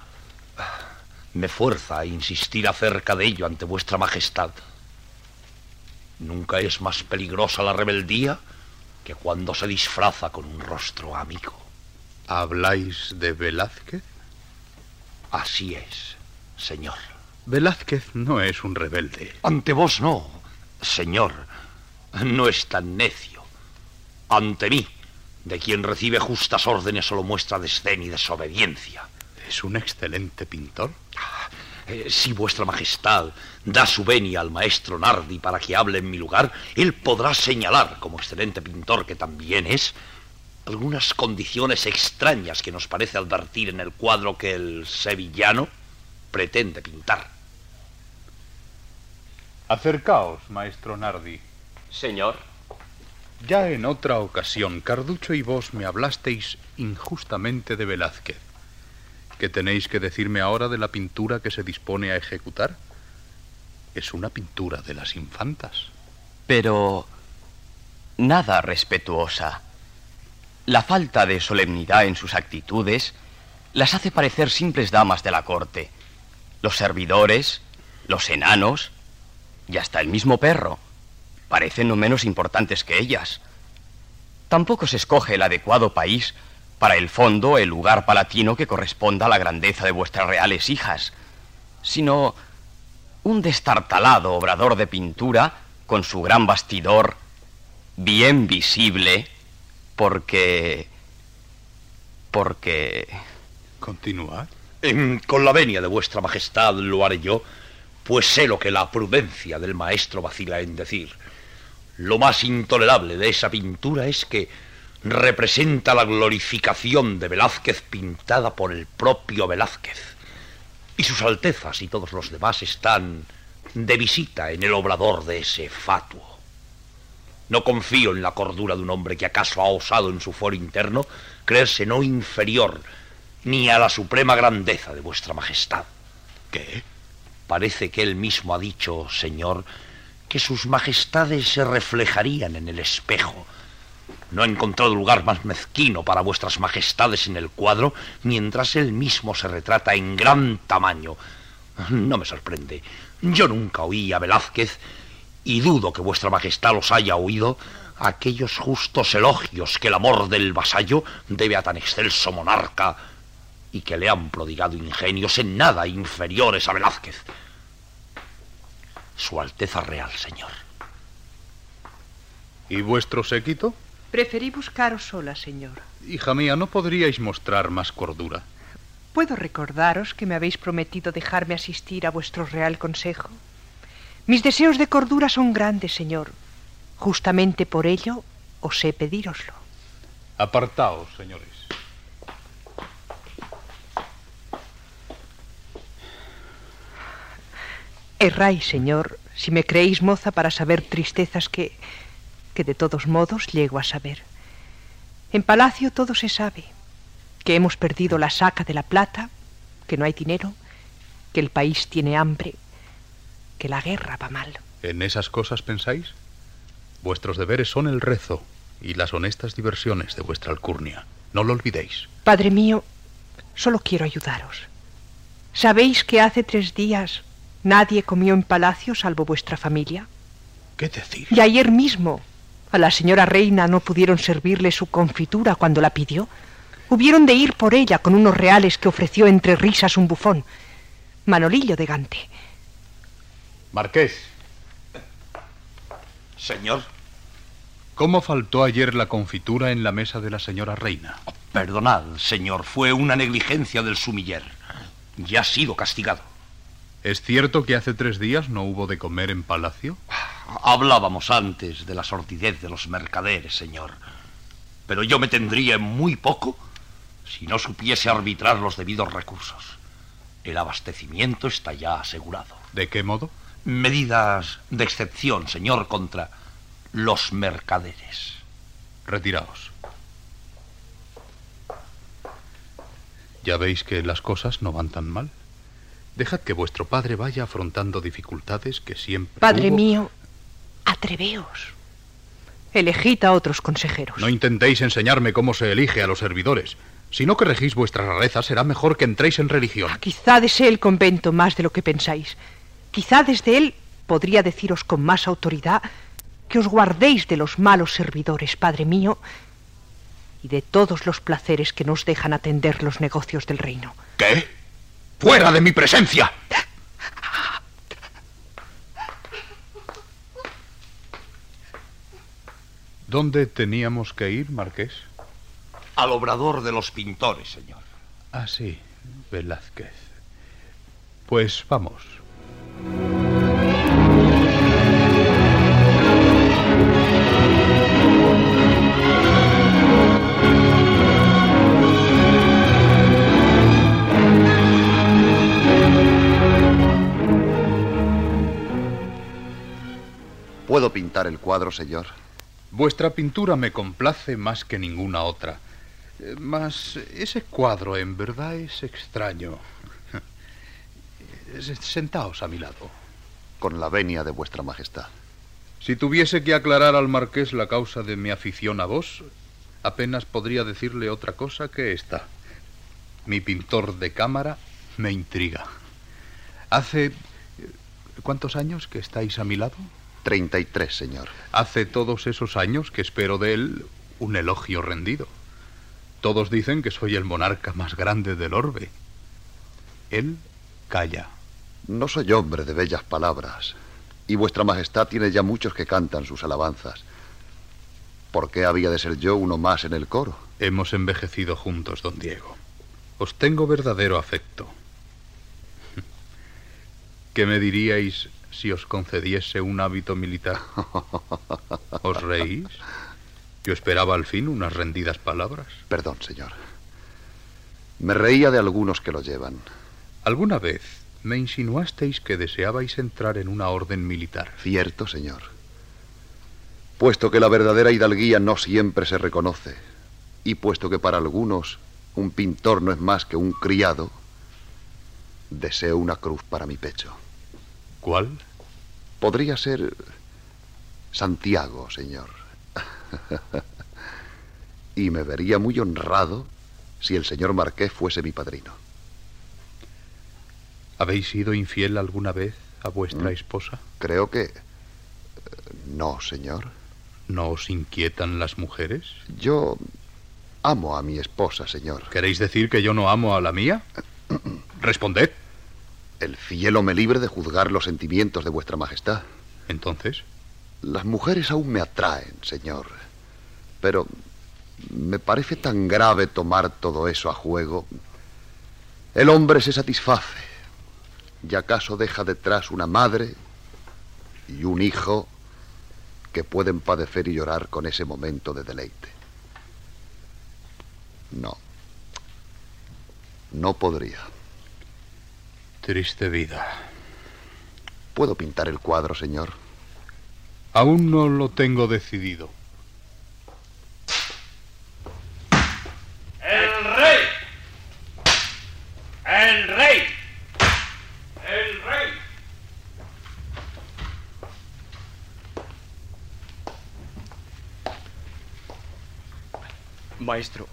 me fuerza a insistir acerca de ello ante vuestra majestad. Nunca es más peligrosa la rebeldía que cuando se disfraza con un rostro amigo. ¿Habláis de Velázquez? Así es, señor. Velázquez no es un rebelde. Ante vos no, señor. No es tan necio. Ante mí, de quien recibe justas órdenes solo muestra desdén y desobediencia. ¿Es un excelente pintor? Eh, si vuestra majestad da su venia al maestro Nardi para que hable en mi lugar, él podrá señalar, como excelente pintor que también es, algunas condiciones extrañas que nos parece advertir en el cuadro que el sevillano pretende pintar. Acercaos, maestro Nardi. Señor. Ya en otra ocasión, Carducho y vos me hablasteis injustamente de Velázquez. ¿Qué tenéis que decirme ahora de la pintura que se dispone a ejecutar? Es una pintura de las infantas. Pero... nada respetuosa. La falta de solemnidad en sus actitudes las hace parecer simples damas de la corte. Los servidores, los enanos y hasta el mismo perro parecen no menos importantes que ellas. Tampoco se escoge el adecuado país para el fondo el lugar palatino que corresponda a la grandeza de vuestras reales hijas, sino un destartalado obrador de pintura con su gran bastidor bien visible porque... porque... Continuad. con la venia de vuestra majestad lo haré yo, pues sé lo que la prudencia del maestro vacila en decir. Lo más intolerable de esa pintura es que representa la glorificación de Velázquez pintada por el propio Velázquez. Y sus altezas y todos los demás están de visita en el obrador de ese fatuo. No confío en la cordura de un hombre que acaso ha osado en su foro interno creerse no inferior ni a la suprema grandeza de vuestra majestad. ¿Qué? Parece que él mismo ha dicho, señor, que sus majestades se reflejarían en el espejo. No ha encontrado lugar más mezquino para vuestras majestades en el cuadro, mientras él mismo se retrata en gran tamaño. No me sorprende. Yo nunca oí a Velázquez y dudo que vuestra majestad los haya oído aquellos justos elogios que el amor del vasallo debe a tan excelso monarca y que le han prodigado ingenios en nada inferiores a Velázquez. Su Alteza Real, señor. ¿Y vuestro séquito? Preferí buscaros sola, señor. Hija mía, ¿no podríais mostrar más cordura? ¿Puedo recordaros que me habéis prometido dejarme asistir a vuestro real consejo? Mis deseos de cordura son grandes, señor. Justamente por ello osé pedíroslo. Apartaos, señores. Erráis, señor, si me creéis moza para saber tristezas que... que de todos modos llego a saber. En palacio todo se sabe, que hemos perdido la saca de la plata, que no hay dinero, que el país tiene hambre, que la guerra va mal. ¿En esas cosas pensáis? Vuestros deberes son el rezo y las honestas diversiones de vuestra alcurnia. No lo olvidéis. Padre mío, solo quiero ayudaros. ¿Sabéis que hace tres días nadie comió en palacio salvo vuestra familia? ¿Qué decir? Y ayer mismo a la señora reina no pudieron servirle su confitura cuando la pidió. Hubieron de ir por ella con unos reales que ofreció entre risas un bufón. Manolillo de Gante. Marqués. Señor. ¿Cómo faltó ayer la confitura en la mesa de la señora reina? Perdonad, señor, fue una negligencia del sumiller. Ya ha sido castigado. ¿Es cierto que hace tres días no hubo de comer en palacio? Hablábamos antes de la sordidez de los mercaderes, señor. Pero yo me tendría en muy poco si no supiese arbitrar los debidos recursos. El abastecimiento está ya asegurado. ¿De qué modo? Medidas de excepción, señor, contra los mercaderes. Retiraos. Ya veis que las cosas no van tan mal. Dejad que vuestro padre vaya afrontando dificultades que siempre. Padre hubo. mío, atreveos. Elegid a otros consejeros. No intentéis enseñarme cómo se elige a los servidores. Si no que regís vuestra rareza, será mejor que entréis en religión. Quizá desee el convento más de lo que pensáis. Quizá desde él podría deciros con más autoridad que os guardéis de los malos servidores, Padre mío, y de todos los placeres que nos dejan atender los negocios del reino. ¿Qué? ¡Fuera de mi presencia! ¿Dónde teníamos que ir, Marqués? Al obrador de los pintores, señor. Ah, sí, Velázquez. Pues vamos. ¿Puedo pintar el cuadro, señor? Vuestra pintura me complace más que ninguna otra. Eh, Mas ese cuadro en verdad es extraño. Eh, Sentaos a mi lado. Con la venia de vuestra majestad. Si tuviese que aclarar al marqués la causa de mi afición a vos, apenas podría decirle otra cosa que esta. Mi pintor de cámara me intriga. Hace... eh, ¿Cuántos años que estáis a mi lado? 33, señor. Hace todos esos años que espero de él un elogio rendido. Todos dicen que soy el monarca más grande del orbe. Él calla. No soy hombre de bellas palabras, y vuestra majestad tiene ya muchos que cantan sus alabanzas. ¿Por qué había de ser yo uno más en el coro? Hemos envejecido juntos, don Diego. Os tengo verdadero afecto. ¿Qué me diríais si os concediese un hábito militar? ¿Os reís? Yo esperaba al fin unas rendidas palabras. Perdón, señor. Me reía de algunos que lo llevan. ¿Alguna vez me insinuasteis que deseabais entrar en una orden militar? Cierto, señor. Puesto que la verdadera hidalguía no siempre se reconoce, y puesto que para algunos un pintor no es más que un criado, deseo una cruz para mi pecho. ¿Cuál? Podría ser Santiago, señor. y me vería muy honrado si el señor Marqués fuese mi padrino. ¿Habéis sido infiel alguna vez a vuestra ¿Mm? esposa? Creo que... eh, No, señor. ¿No os inquietan las mujeres? Yo amo a mi esposa, señor. ¿Queréis decir que yo no amo a la mía? Responded. El cielo me libre de juzgar los sentimientos de vuestra majestad. Entonces, Las mujeres aún me atraen, señor. Pero me parece tan grave tomar todo eso a juego. El hombre se satisface. ¿Y acaso deja detrás una madre y un hijo que pueden padecer y llorar con ese momento de deleite? No. No podría. Triste vida. ¿Puedo pintar el cuadro, señor? Aún no lo tengo decidido. ¡El rey! ¡El rey! ¡El rey! Maestro,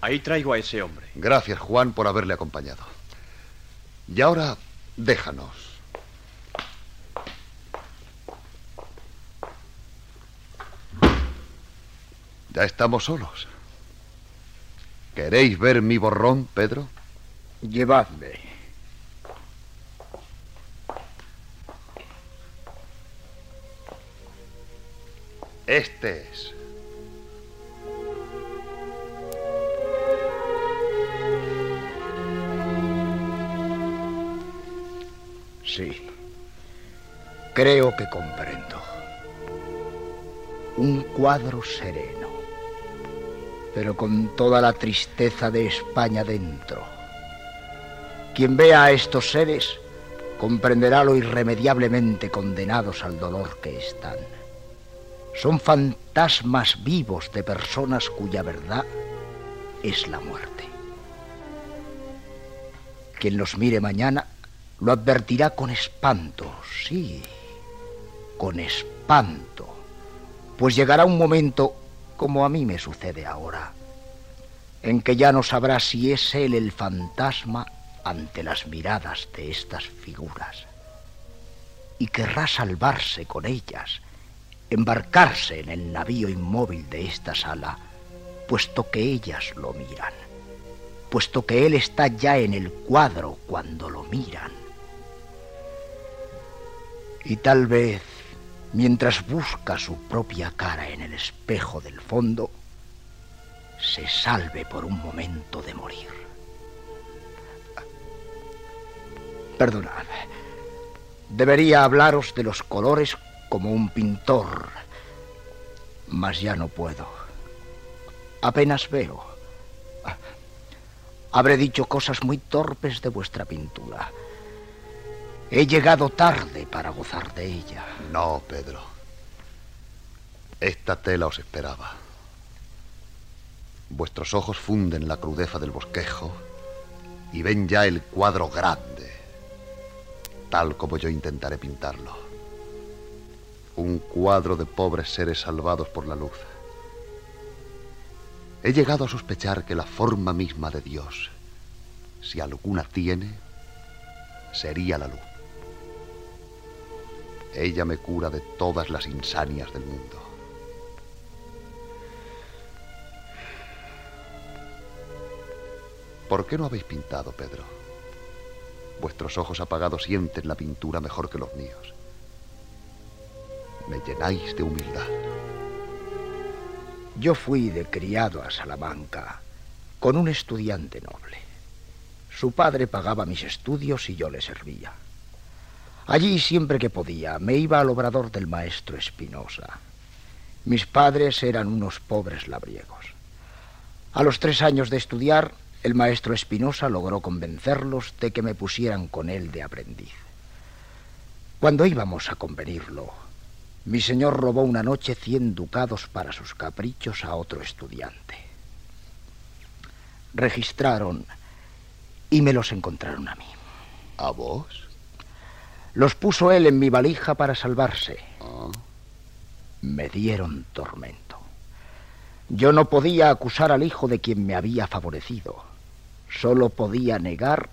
ahí traigo a ese hombre. Gracias, Juan, por haberle acompañado. Y ahora, déjanos. Ya estamos solos. ¿Queréis ver mi borrón, Pedro? Llevadme. Este es. Sí. Creo que comprendo. Un cuadro sereno, pero con toda la tristeza de España dentro. Quien vea a estos seres comprenderá lo irremediablemente condenados al dolor que están. Son fantasmas vivos de personas cuya verdad es la muerte. Quien los mire mañana lo advertirá con espanto, sí, con espanto, pues llegará un momento, como a mí me sucede ahora, en que ya no sabrá si es él el fantasma ante las miradas de estas figuras, y querrá salvarse con ellas, embarcarse en el navío inmóvil de esta sala, puesto que ellas lo miran, puesto que él está ya en el cuadro cuando lo miran y tal vez, mientras busca su propia cara en el espejo del fondo, se salve por un momento de morir. Perdonad. Debería hablaros de los colores como un pintor, mas ya no puedo. Apenas veo. Habré dicho cosas muy torpes de vuestra pintura. He llegado tarde para gozar de ella. No, Pedro. Esta tela os esperaba. Vuestros ojos funden la crudeza del bosquejo y ven ya el cuadro grande, tal como yo intentaré pintarlo. Un cuadro de pobres seres salvados por la luz. He llegado a sospechar que la forma misma de Dios, si alguna tiene, sería la luz. Ella me cura de todas las insanias del mundo. ¿Por qué no habéis pintado, Pedro? Vuestros ojos apagados sienten la pintura mejor que los míos. Me llenáis de humildad. Yo fui de criado a Salamanca con un estudiante noble. Su padre pagaba mis estudios y yo le servía. Allí siempre que podía me iba al obrador del maestro Espinosa. Mis padres eran unos pobres labriegos. A los tres años de estudiar, el maestro Espinosa logró convencerlos de que me pusieran con él de aprendiz. Cuando íbamos a convenirlo, mi señor robó una noche cien ducados para sus caprichos a otro estudiante. Registraron y me los encontraron a mí. ¿A vos? Los puso él en mi valija para salvarse. Me dieron tormento. Yo no podía acusar al hijo de quien me había favorecido. Solo podía negar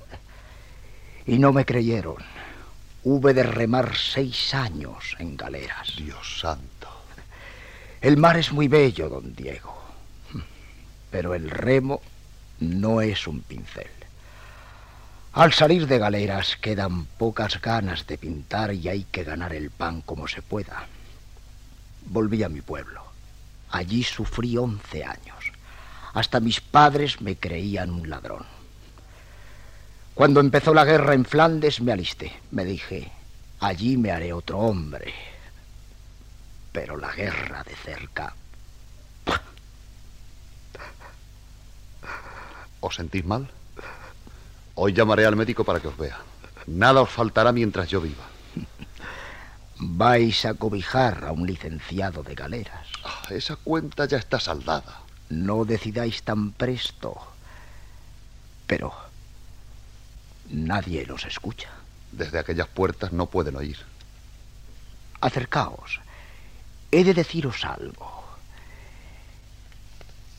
y no me creyeron. Hube de remar seis años en galeras. Dios santo. El mar es muy bello, don Diego. Pero el remo no es un pincel. Al salir de galeras quedan pocas ganas de pintar y hay que ganar el pan como se pueda. Volví a mi pueblo. Allí sufrí once años. Hasta mis padres me creían un ladrón. Cuando empezó la guerra en Flandes me alisté. Me dije, allí me haré otro hombre. Pero la guerra de cerca... ¿Os sentís mal? Hoy llamaré al médico para que os vea. Nada os faltará mientras yo viva. Vais a cobijar a un licenciado de galeras. Ah, esa cuenta ya está saldada. No decidáis tan presto. Pero nadie los escucha. Desde aquellas puertas no pueden oír. Acercaos. He de deciros algo.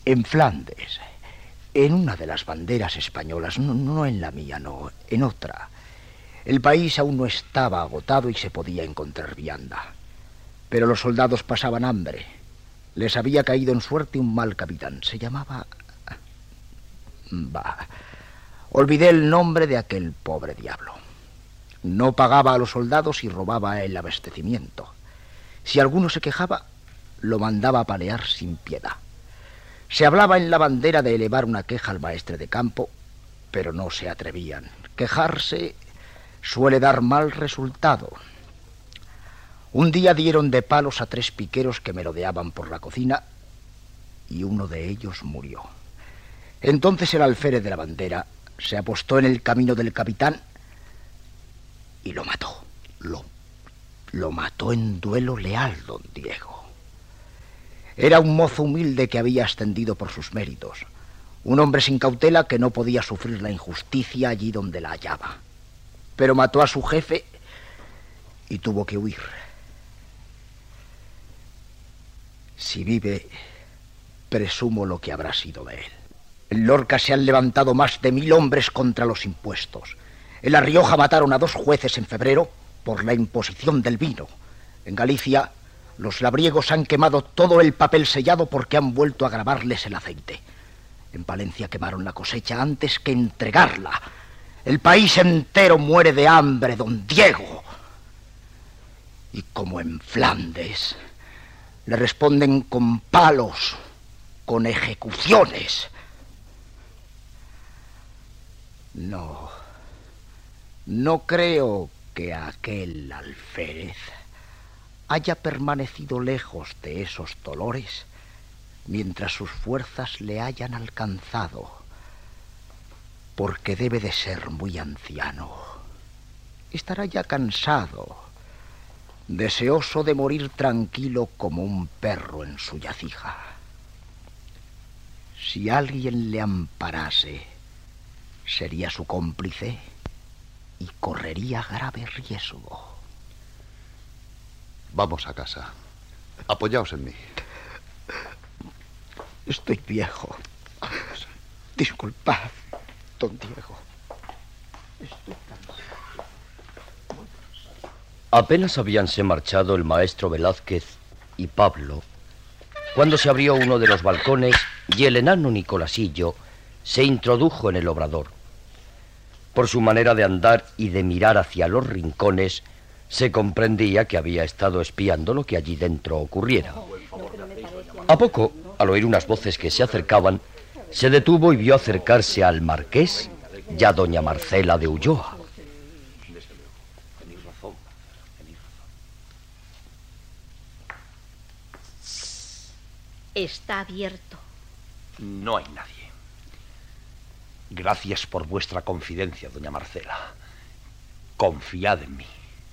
En Flandes, en una de las banderas españolas, no, en la mía, no, en otra, El país aún no estaba agotado y se podía encontrar vianda. Pero los soldados pasaban hambre. Les había caído en suerte un mal capitán. Se llamaba... Bah. Olvidé el nombre de aquel pobre diablo. No pagaba a los soldados y robaba el abastecimiento. Si alguno se quejaba, lo mandaba a palear sin piedad. Se hablaba en la bandera de elevar una queja al maestre de campo, pero no se atrevían. Quejarse suele dar mal resultado. Un día dieron de palos a tres piqueros que merodeaban por la cocina y uno de ellos murió. Entonces el alférez de la bandera se apostó en el camino del capitán y lo mató. Lo, lo mató en duelo leal, don Diego. Era un mozo humilde que había ascendido por sus méritos, un hombre sin cautela que no podía sufrir la injusticia allí donde la hallaba. Pero mató a su jefe y tuvo que huir. Si vive, presumo lo que habrá sido de él. En Lorca se han levantado más de mil hombres contra los impuestos. En La Rioja mataron a dos jueces en febrero por la imposición del vino. En Galicia, los labriegos han quemado todo el papel sellado porque han vuelto a grabarles el aceite. En Palencia quemaron la cosecha antes que entregarla. El país entero muere de hambre, don Diego. Y como en Flandes, le responden con palos, con ejecuciones. No, no creo que aquel alférez haya permanecido lejos de esos dolores mientras sus fuerzas le hayan alcanzado, porque debe de ser muy anciano. Estará ya cansado, deseoso de morir tranquilo como un perro en su yacija. Si alguien le amparase, sería su cómplice y correría grave riesgo. Vamos a casa. Apoyaos en mí. Estoy viejo. Disculpad, don Diego. Estoy Apenas habíanse marchado el maestro Velázquez y Pablo cuando se abrió uno de los balcones y el enano Nicolasillo se introdujo en el obrador. Por su manera de andar y de mirar hacia los rincones, se comprendía que había estado espiando lo que allí dentro ocurriera. A poco, al oír unas voces que se acercaban, se detuvo y vio acercarse al marqués y a doña Marcela de Ulloa. Está abierto. No hay nadie. Gracias por vuestra confidencia, doña Marcela. Confiad en mí.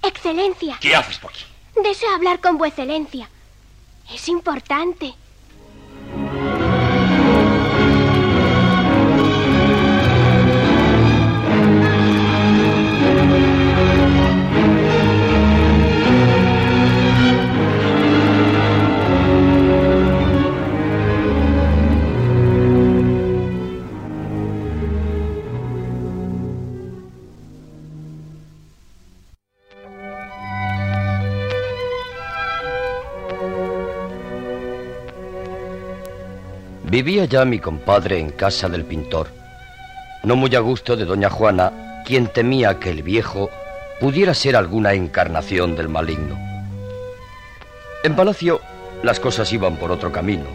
Excelencia. ¿Qué haces por aquí? Deseo hablar con Vuecencia. Es importante. Vivía ya mi compadre en casa del pintor, no muy a gusto de doña Juana, quien temía que el viejo pudiera ser alguna encarnación del maligno. En palacio las cosas iban por otro camino,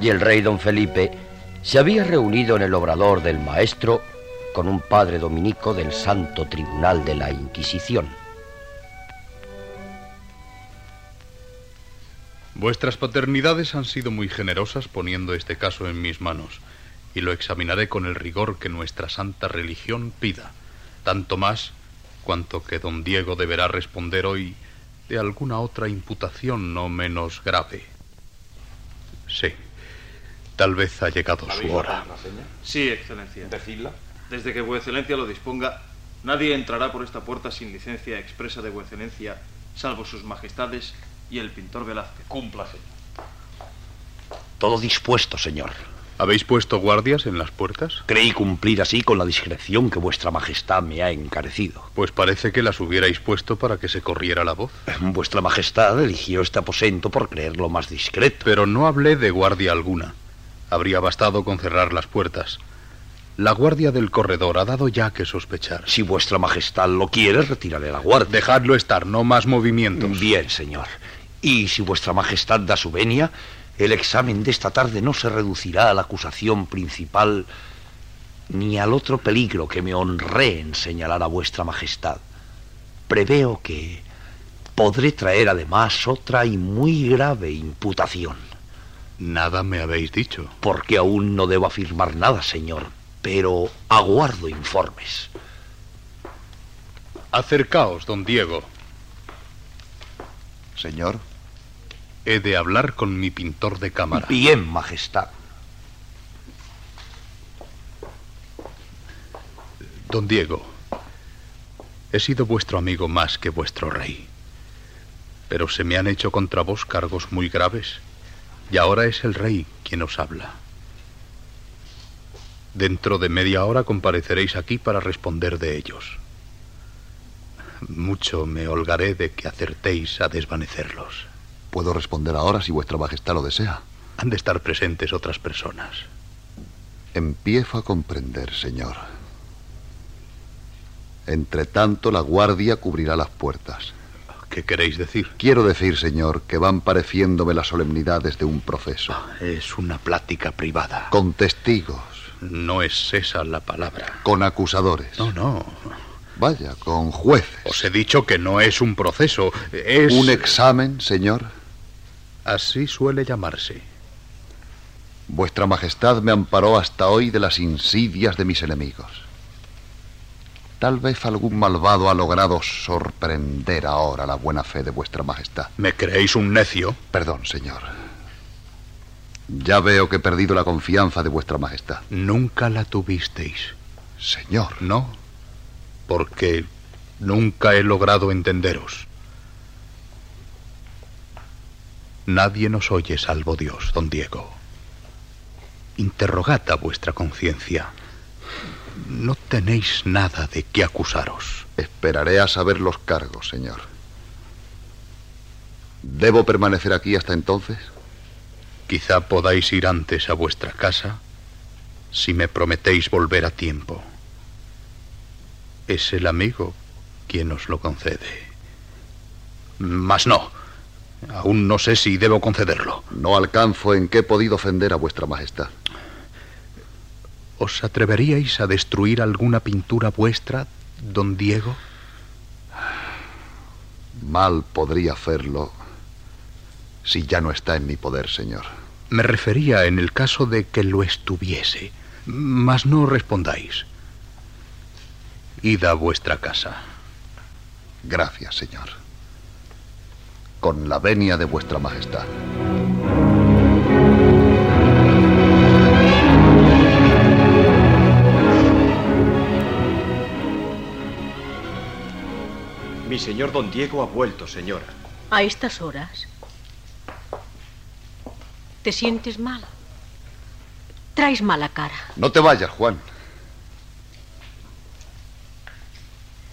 y el rey don Felipe se había reunido en el obrador del maestro con un padre dominico del Santo Tribunal de la Inquisición. Vuestras paternidades han sido muy generosas poniendo este caso en mis manos, y lo examinaré con el rigor que nuestra santa religión pida, tanto más cuanto que don Diego deberá responder hoy de alguna otra imputación no menos grave. Sí, tal vez ha llegado su hora. Sí, Excelencia. Decidla. Desde que Vuecencia lo disponga, nadie entrará por esta puerta sin licencia expresa de Vuecencia, salvo sus majestades y el pintor Velázquez. Cumpla, señor. Todo dispuesto, señor. ¿Habéis puesto guardias en las puertas? Creí cumplir así con la discreción que vuestra majestad me ha encarecido. Pues parece que las hubierais puesto para que se corriera la voz. Vuestra majestad eligió este aposento por creerlo más discreto. Pero no hablé de guardia alguna. Habría bastado con cerrar las puertas. La guardia del corredor ha dado ya que sospechar. Si vuestra majestad lo quiere, retiraré la guardia. Dejadlo estar, no más movimientos. Bien, señor. Y si vuestra majestad da su venia, el examen de esta tarde no se reducirá a la acusación principal ni al otro peligro que me honré en señalar a vuestra majestad. Preveo que podré traer además otra y muy grave imputación. Nada me habéis dicho. Porque aún no debo afirmar nada, señor, pero aguardo informes. Acercaos, don Diego. Señor. He de hablar con mi pintor de cámara. Bien, Majestad. Don Diego, he sido vuestro amigo más que vuestro rey. Pero se me han hecho contra vos cargos muy graves y ahora es el rey quien os habla. Dentro de media hora compareceréis aquí para responder de ellos. Mucho me holgaré de que acertéis a desvanecerlos. Puedo responder ahora si vuestra majestad lo desea. Han de estar presentes otras personas. Empiezo a comprender, señor. Entre tanto, la guardia cubrirá las puertas. ¿Qué queréis decir? Quiero decir, señor, que van pareciéndome las solemnidades de un proceso. Es una plática privada. Con testigos. No es esa la palabra. Con acusadores. No, no. Vaya, con jueces. Os he dicho que no es un proceso, es... ¿Un examen, señor? Así suele llamarse. Vuestra Majestad me amparó hasta hoy de las insidias de mis enemigos. Tal vez algún malvado ha logrado sorprender ahora la buena fe de vuestra Majestad. ¿Me creéis un necio? Perdón, señor. Ya veo que he perdido la confianza de vuestra Majestad. Nunca la tuvisteis. Señor. No, porque nunca he logrado entenderos. Nadie nos oye salvo Dios, don Diego. Interrogad a vuestra conciencia. No tenéis nada de qué acusaros. Esperaré a saber los cargos, señor. ¿Debo permanecer aquí hasta entonces? Quizá podáis ir antes a vuestra casa si me prometéis volver a tiempo. Es el amigo quien os lo concede. Mas no. Aún no sé si debo concederlo. No alcanzo en qué he podido ofender a vuestra majestad. ¿Os atreveríais a destruir alguna pintura vuestra, don Diego? Mal podría hacerlo si ya no está en mi poder, señor. Me refería en el caso de que lo estuviese. Mas no respondáis. Id a vuestra casa. Gracias, señor. Con la venia de vuestra majestad. Mi señor don Diego ha vuelto, señora. ¿A estas horas? ¿Te sientes mal? Traes mala cara. No te vayas, Juan.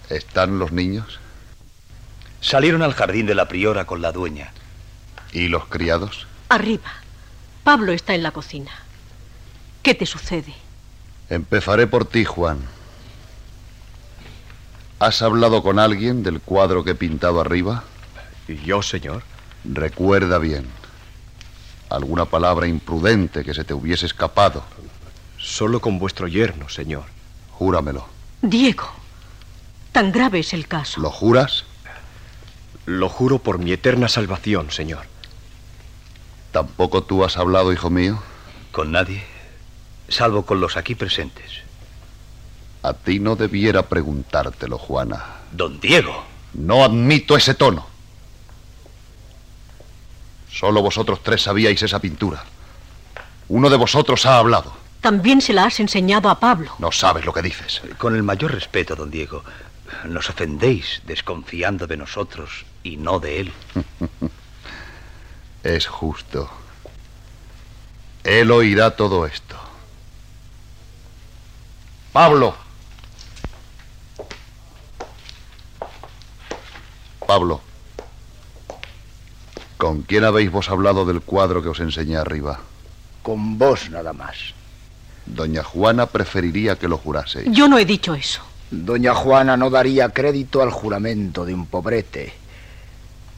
¿Están los niños? Salieron al jardín de la priora con la dueña. ¿Y los criados? Arriba. Pablo está en la cocina. ¿Qué te sucede? Empezaré por ti, Juan. ¿Has hablado con alguien del cuadro que he pintado arriba? ¿Yo, señor? Recuerda bien. ¿Alguna palabra imprudente que se te hubiese escapado? Solo con vuestro yerno, señor. Júramelo. Diego, tan grave es el caso. ¿Lo juras? Lo juro por mi eterna salvación, señor. ¿Tampoco tú has hablado, hijo mío? Con nadie, salvo con los aquí presentes. A ti no debiera preguntártelo, Juana. Don Diego. No admito ese tono. Solo vosotros tres sabíais esa pintura. Uno de vosotros ha hablado. También se la has enseñado a Pablo. No sabes lo que dices. Con el mayor respeto, don Diego. Nos ofendéis desconfiando de nosotros y no de él. es justo. Él oirá todo esto. Pablo. Pablo. ¿Con quién habéis vos hablado del cuadro que os enseñé arriba? Con vos nada más. Doña Juana preferiría que lo juraseis. Yo no he dicho eso. Doña Juana no daría crédito al juramento de un pobrete.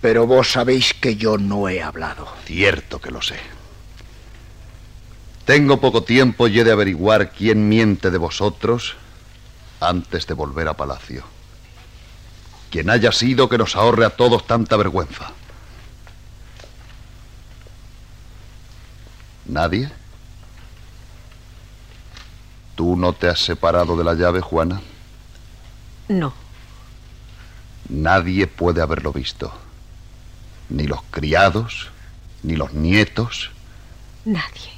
Pero vos sabéis que yo no he hablado. Cierto que lo sé. Tengo poco tiempo y he de averiguar quién miente de vosotros antes de volver a palacio. Quien haya sido que nos ahorre a todos tanta vergüenza. ¿Nadie? ¿Tú no te has separado de la llave, Juana? No. Nadie puede haberlo visto. Ni los criados, ni los nietos. Nadie.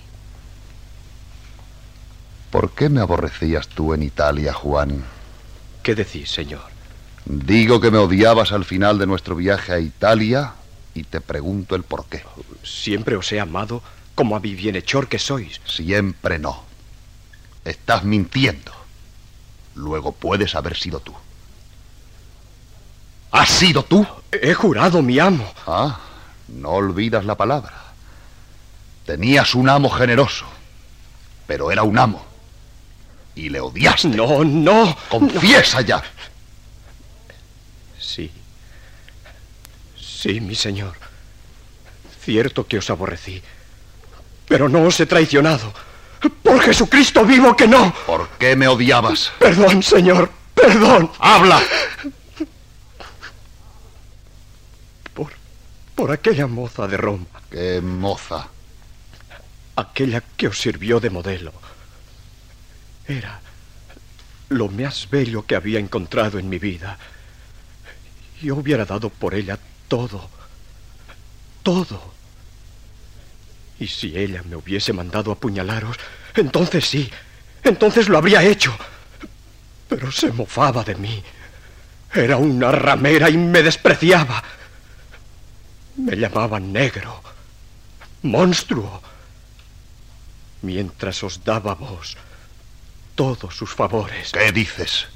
¿Por qué me aborrecías tú en Italia, Juan? ¿Qué decís, señor? Digo que me odiabas al final de nuestro viaje a Italia y te pregunto el por qué. Siempre os he amado como a mi bienhechor que sois. Siempre no. Estás mintiendo. Luego puedes haber sido tú. ¿Has sido tú? He jurado mi amo. Ah, no olvidas la palabra. Tenías un amo generoso, pero era un amo. Y le odiaste. No, no. Confiesa ya. Sí. Sí, mi señor. Cierto que os aborrecí. Pero no os he traicionado. Por Jesucristo vivo que no. ¿Por qué me odiabas? Perdón, señor. Perdón. Habla. Por aquella moza de Roma. ¿Qué moza? Aquella que os sirvió de modelo. Era lo más bello que había encontrado en mi vida. Yo hubiera dado por ella todo. Todo. Y si ella me hubiese mandado apuñalaros, entonces sí, entonces lo habría hecho. Pero se mofaba de mí. Era una ramera y me despreciaba. Me llamaban negro, monstruo, mientras os daba vos todos sus favores. ¿Qué dices?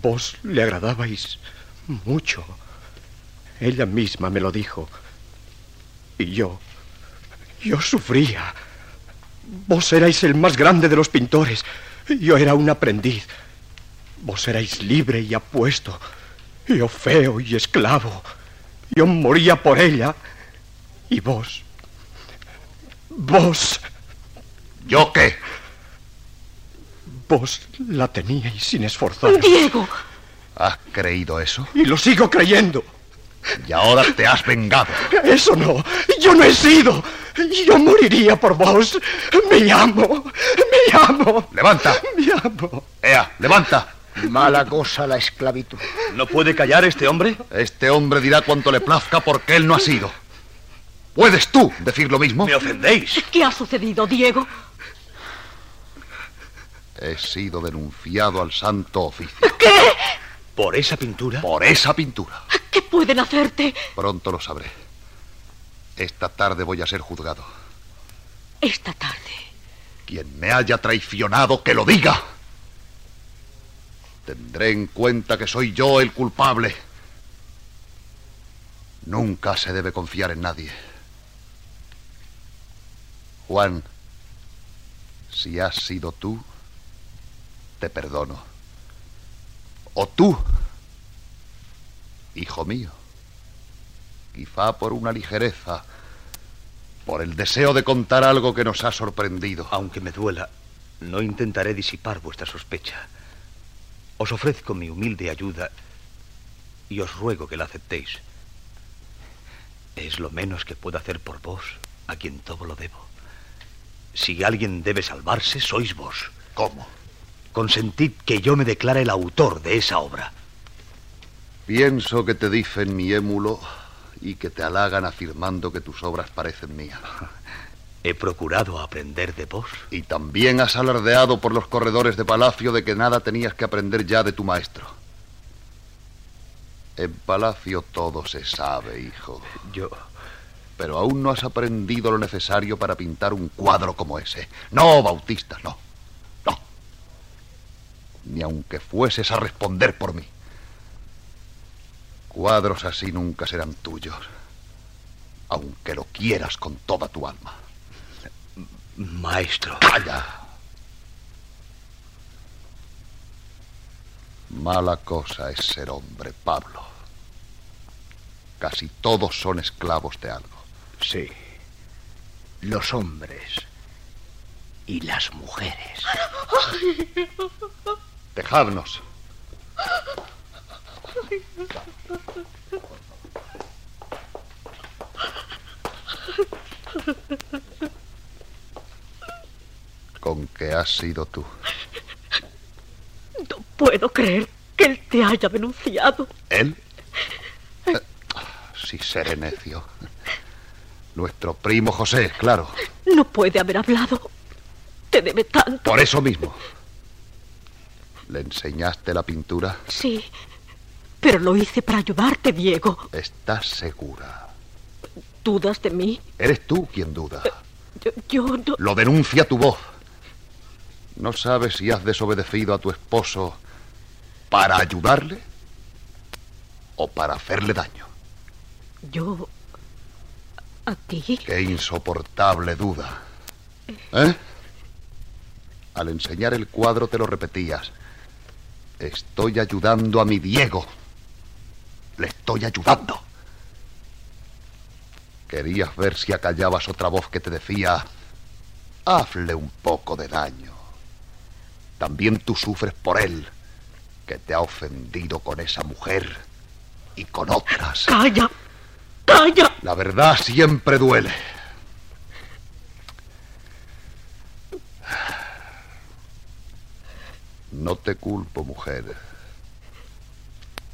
Vos le agradabais mucho. Ella misma me lo dijo. Y yo, yo sufría. Vos erais el más grande de los pintores. Yo era un aprendiz. Vos erais libre y apuesto. Yo feo y esclavo. Yo moría por ella. Y vos. Vos. ¿Yo qué? Vos la teníais sin esforzar. Diego. ¿Has creído eso? Y lo sigo creyendo. Y ahora te has vengado. Eso no. Yo no he sido. Yo moriría por vos. Me amo. Me amo. Levanta. Me amo. Ea, levanta. Mala cosa la esclavitud. ¿No puede callar este hombre? Este hombre dirá cuanto le plazca porque él no ha sido. ¿Puedes tú decir lo mismo? Me ofendéis. ¿Qué ha sucedido, Diego? He sido denunciado al santo oficio. ¿Qué? ¿Por esa pintura? Por esa pintura. ¿Qué pueden hacerte? Pronto lo sabré. Esta tarde voy a ser juzgado. Esta tarde. Quien me haya traicionado, que lo diga. Tendré en cuenta que soy yo el culpable. Nunca se debe confiar en nadie. Juan, si has sido tú, te perdono. O tú, hijo mío, quizá por una ligereza, por el deseo de contar algo que nos ha sorprendido. Aunque me duela, no intentaré disipar vuestra sospecha. Os ofrezco mi humilde ayuda y os ruego que la aceptéis. Es lo menos que puedo hacer por vos, a quien todo lo debo. Si alguien debe salvarse, sois vos. ¿Cómo? Consentid que yo me declare el autor de esa obra. Pienso que te dicen mi émulo y que te halagan afirmando que tus obras parecen mías. He procurado aprender de vos. Y también has alardeado por los corredores de palacio de que nada tenías que aprender ya de tu maestro. En palacio todo se sabe, hijo. Yo. Pero aún no has aprendido lo necesario para pintar un cuadro como ese. No, Bautista, no. No. Ni aunque fueses a responder por mí. Cuadros así nunca serán tuyos. Aunque lo quieras con toda tu alma. Maestro. Calla. Mala cosa es ser hombre, Pablo. Casi todos son esclavos de algo. Sí. Los hombres y las mujeres. Dejadnos. Con que has sido tú. No puedo creer que él te haya denunciado. ¿Él? Eh, si seré necio. Nuestro primo José, claro. No puede haber hablado. Te debe tanto. Por eso mismo. ¿Le enseñaste la pintura? Sí, pero lo hice para ayudarte, Diego. ¿Estás segura? ¿Dudas de mí? Eres tú quien duda. Yo, yo no... Lo denuncia tu voz. ¿No sabes si has desobedecido a tu esposo para ayudarle o para hacerle daño? Yo... ¿A ti? Qué insoportable duda. ¿Eh? Al enseñar el cuadro te lo repetías. Estoy ayudando a mi Diego. Le estoy ayudando. Querías ver si acallabas otra voz que te decía, hazle un poco de daño. También tú sufres por él, que te ha ofendido con esa mujer y con otras. ¡Calla! ¡Calla! La verdad siempre duele. No te culpo, mujer.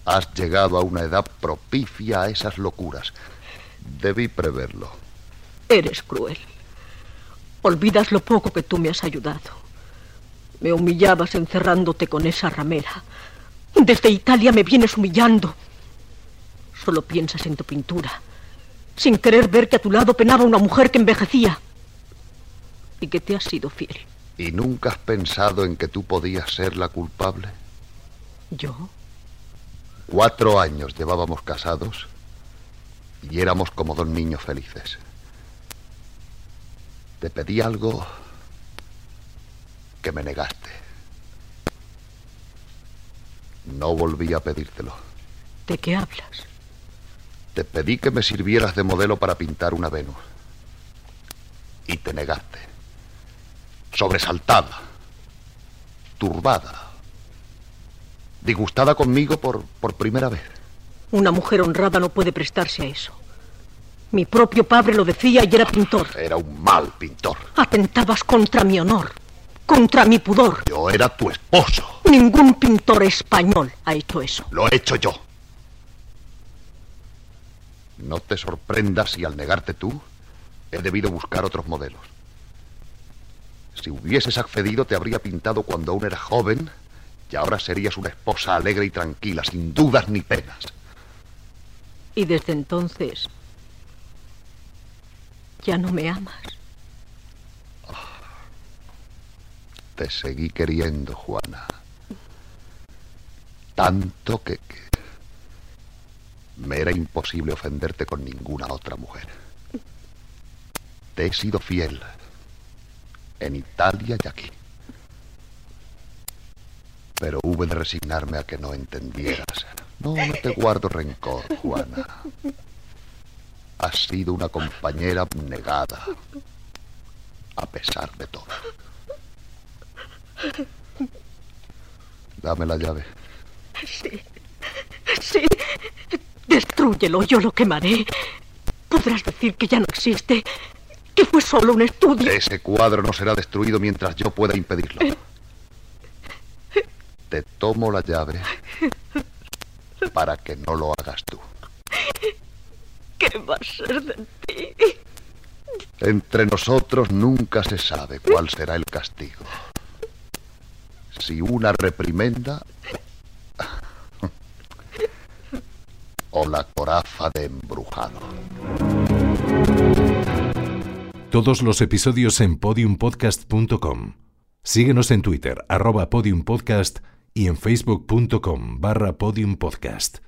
Has llegado a una edad propicia a esas locuras. Debí preverlo. Eres cruel. Olvidas lo poco que tú me has ayudado. Me humillabas encerrándote con esa ramera. Desde Italia me vienes humillando. Solo piensas en tu pintura, sin querer ver que a tu lado penaba una mujer que envejecía y que te ha sido fiel. ¿Y nunca has pensado en que tú podías ser la culpable? ¿Yo? Cuatro años llevábamos casados y éramos como dos niños felices. Te pedí algo que me negaste. No volví a pedírtelo. ¿De qué hablas? Te pedí que me sirvieras de modelo para pintar una Venus. Y te negaste. Sobresaltada. Turbada. Disgustada conmigo por, por primera vez. Una mujer honrada no puede prestarse a eso. Mi propio padre lo decía y era pintor. Era un mal pintor. Atentabas contra mi honor, contra mi pudor. Yo era tu esposo. Ningún pintor español ha hecho eso. Lo he hecho yo. No te sorprendas si al negarte tú he debido buscar otros modelos. Si hubieses accedido te habría pintado cuando aún eras joven y ahora serías una esposa alegre y tranquila, sin dudas ni penas. Y desde entonces ya no me amas. Te seguí queriendo, Juana. Tanto que, me era imposible ofenderte con ninguna otra mujer. Te he sido fiel en Italia y aquí. Pero hube de resignarme a que no entendieras. No, no te guardo rencor, Juana. Has sido una compañera negada, a pesar de todo. Dame la llave. Sí, sí. Destrúyelo, yo lo quemaré. Podrás decir que ya no existe, que fue solo un estudio. Ese cuadro no será destruido mientras yo pueda impedirlo. Te tomo la llave para que no lo hagas tú. ¿Qué va a ser de ti? Entre nosotros nunca se sabe cuál será el castigo. Si una reprimenda o la coraza de embrujado. Todos los episodios en podiumpodcast.com. Síguenos en Twitter, arroba podiumpodcast y en facebook.com barra podiumpodcast.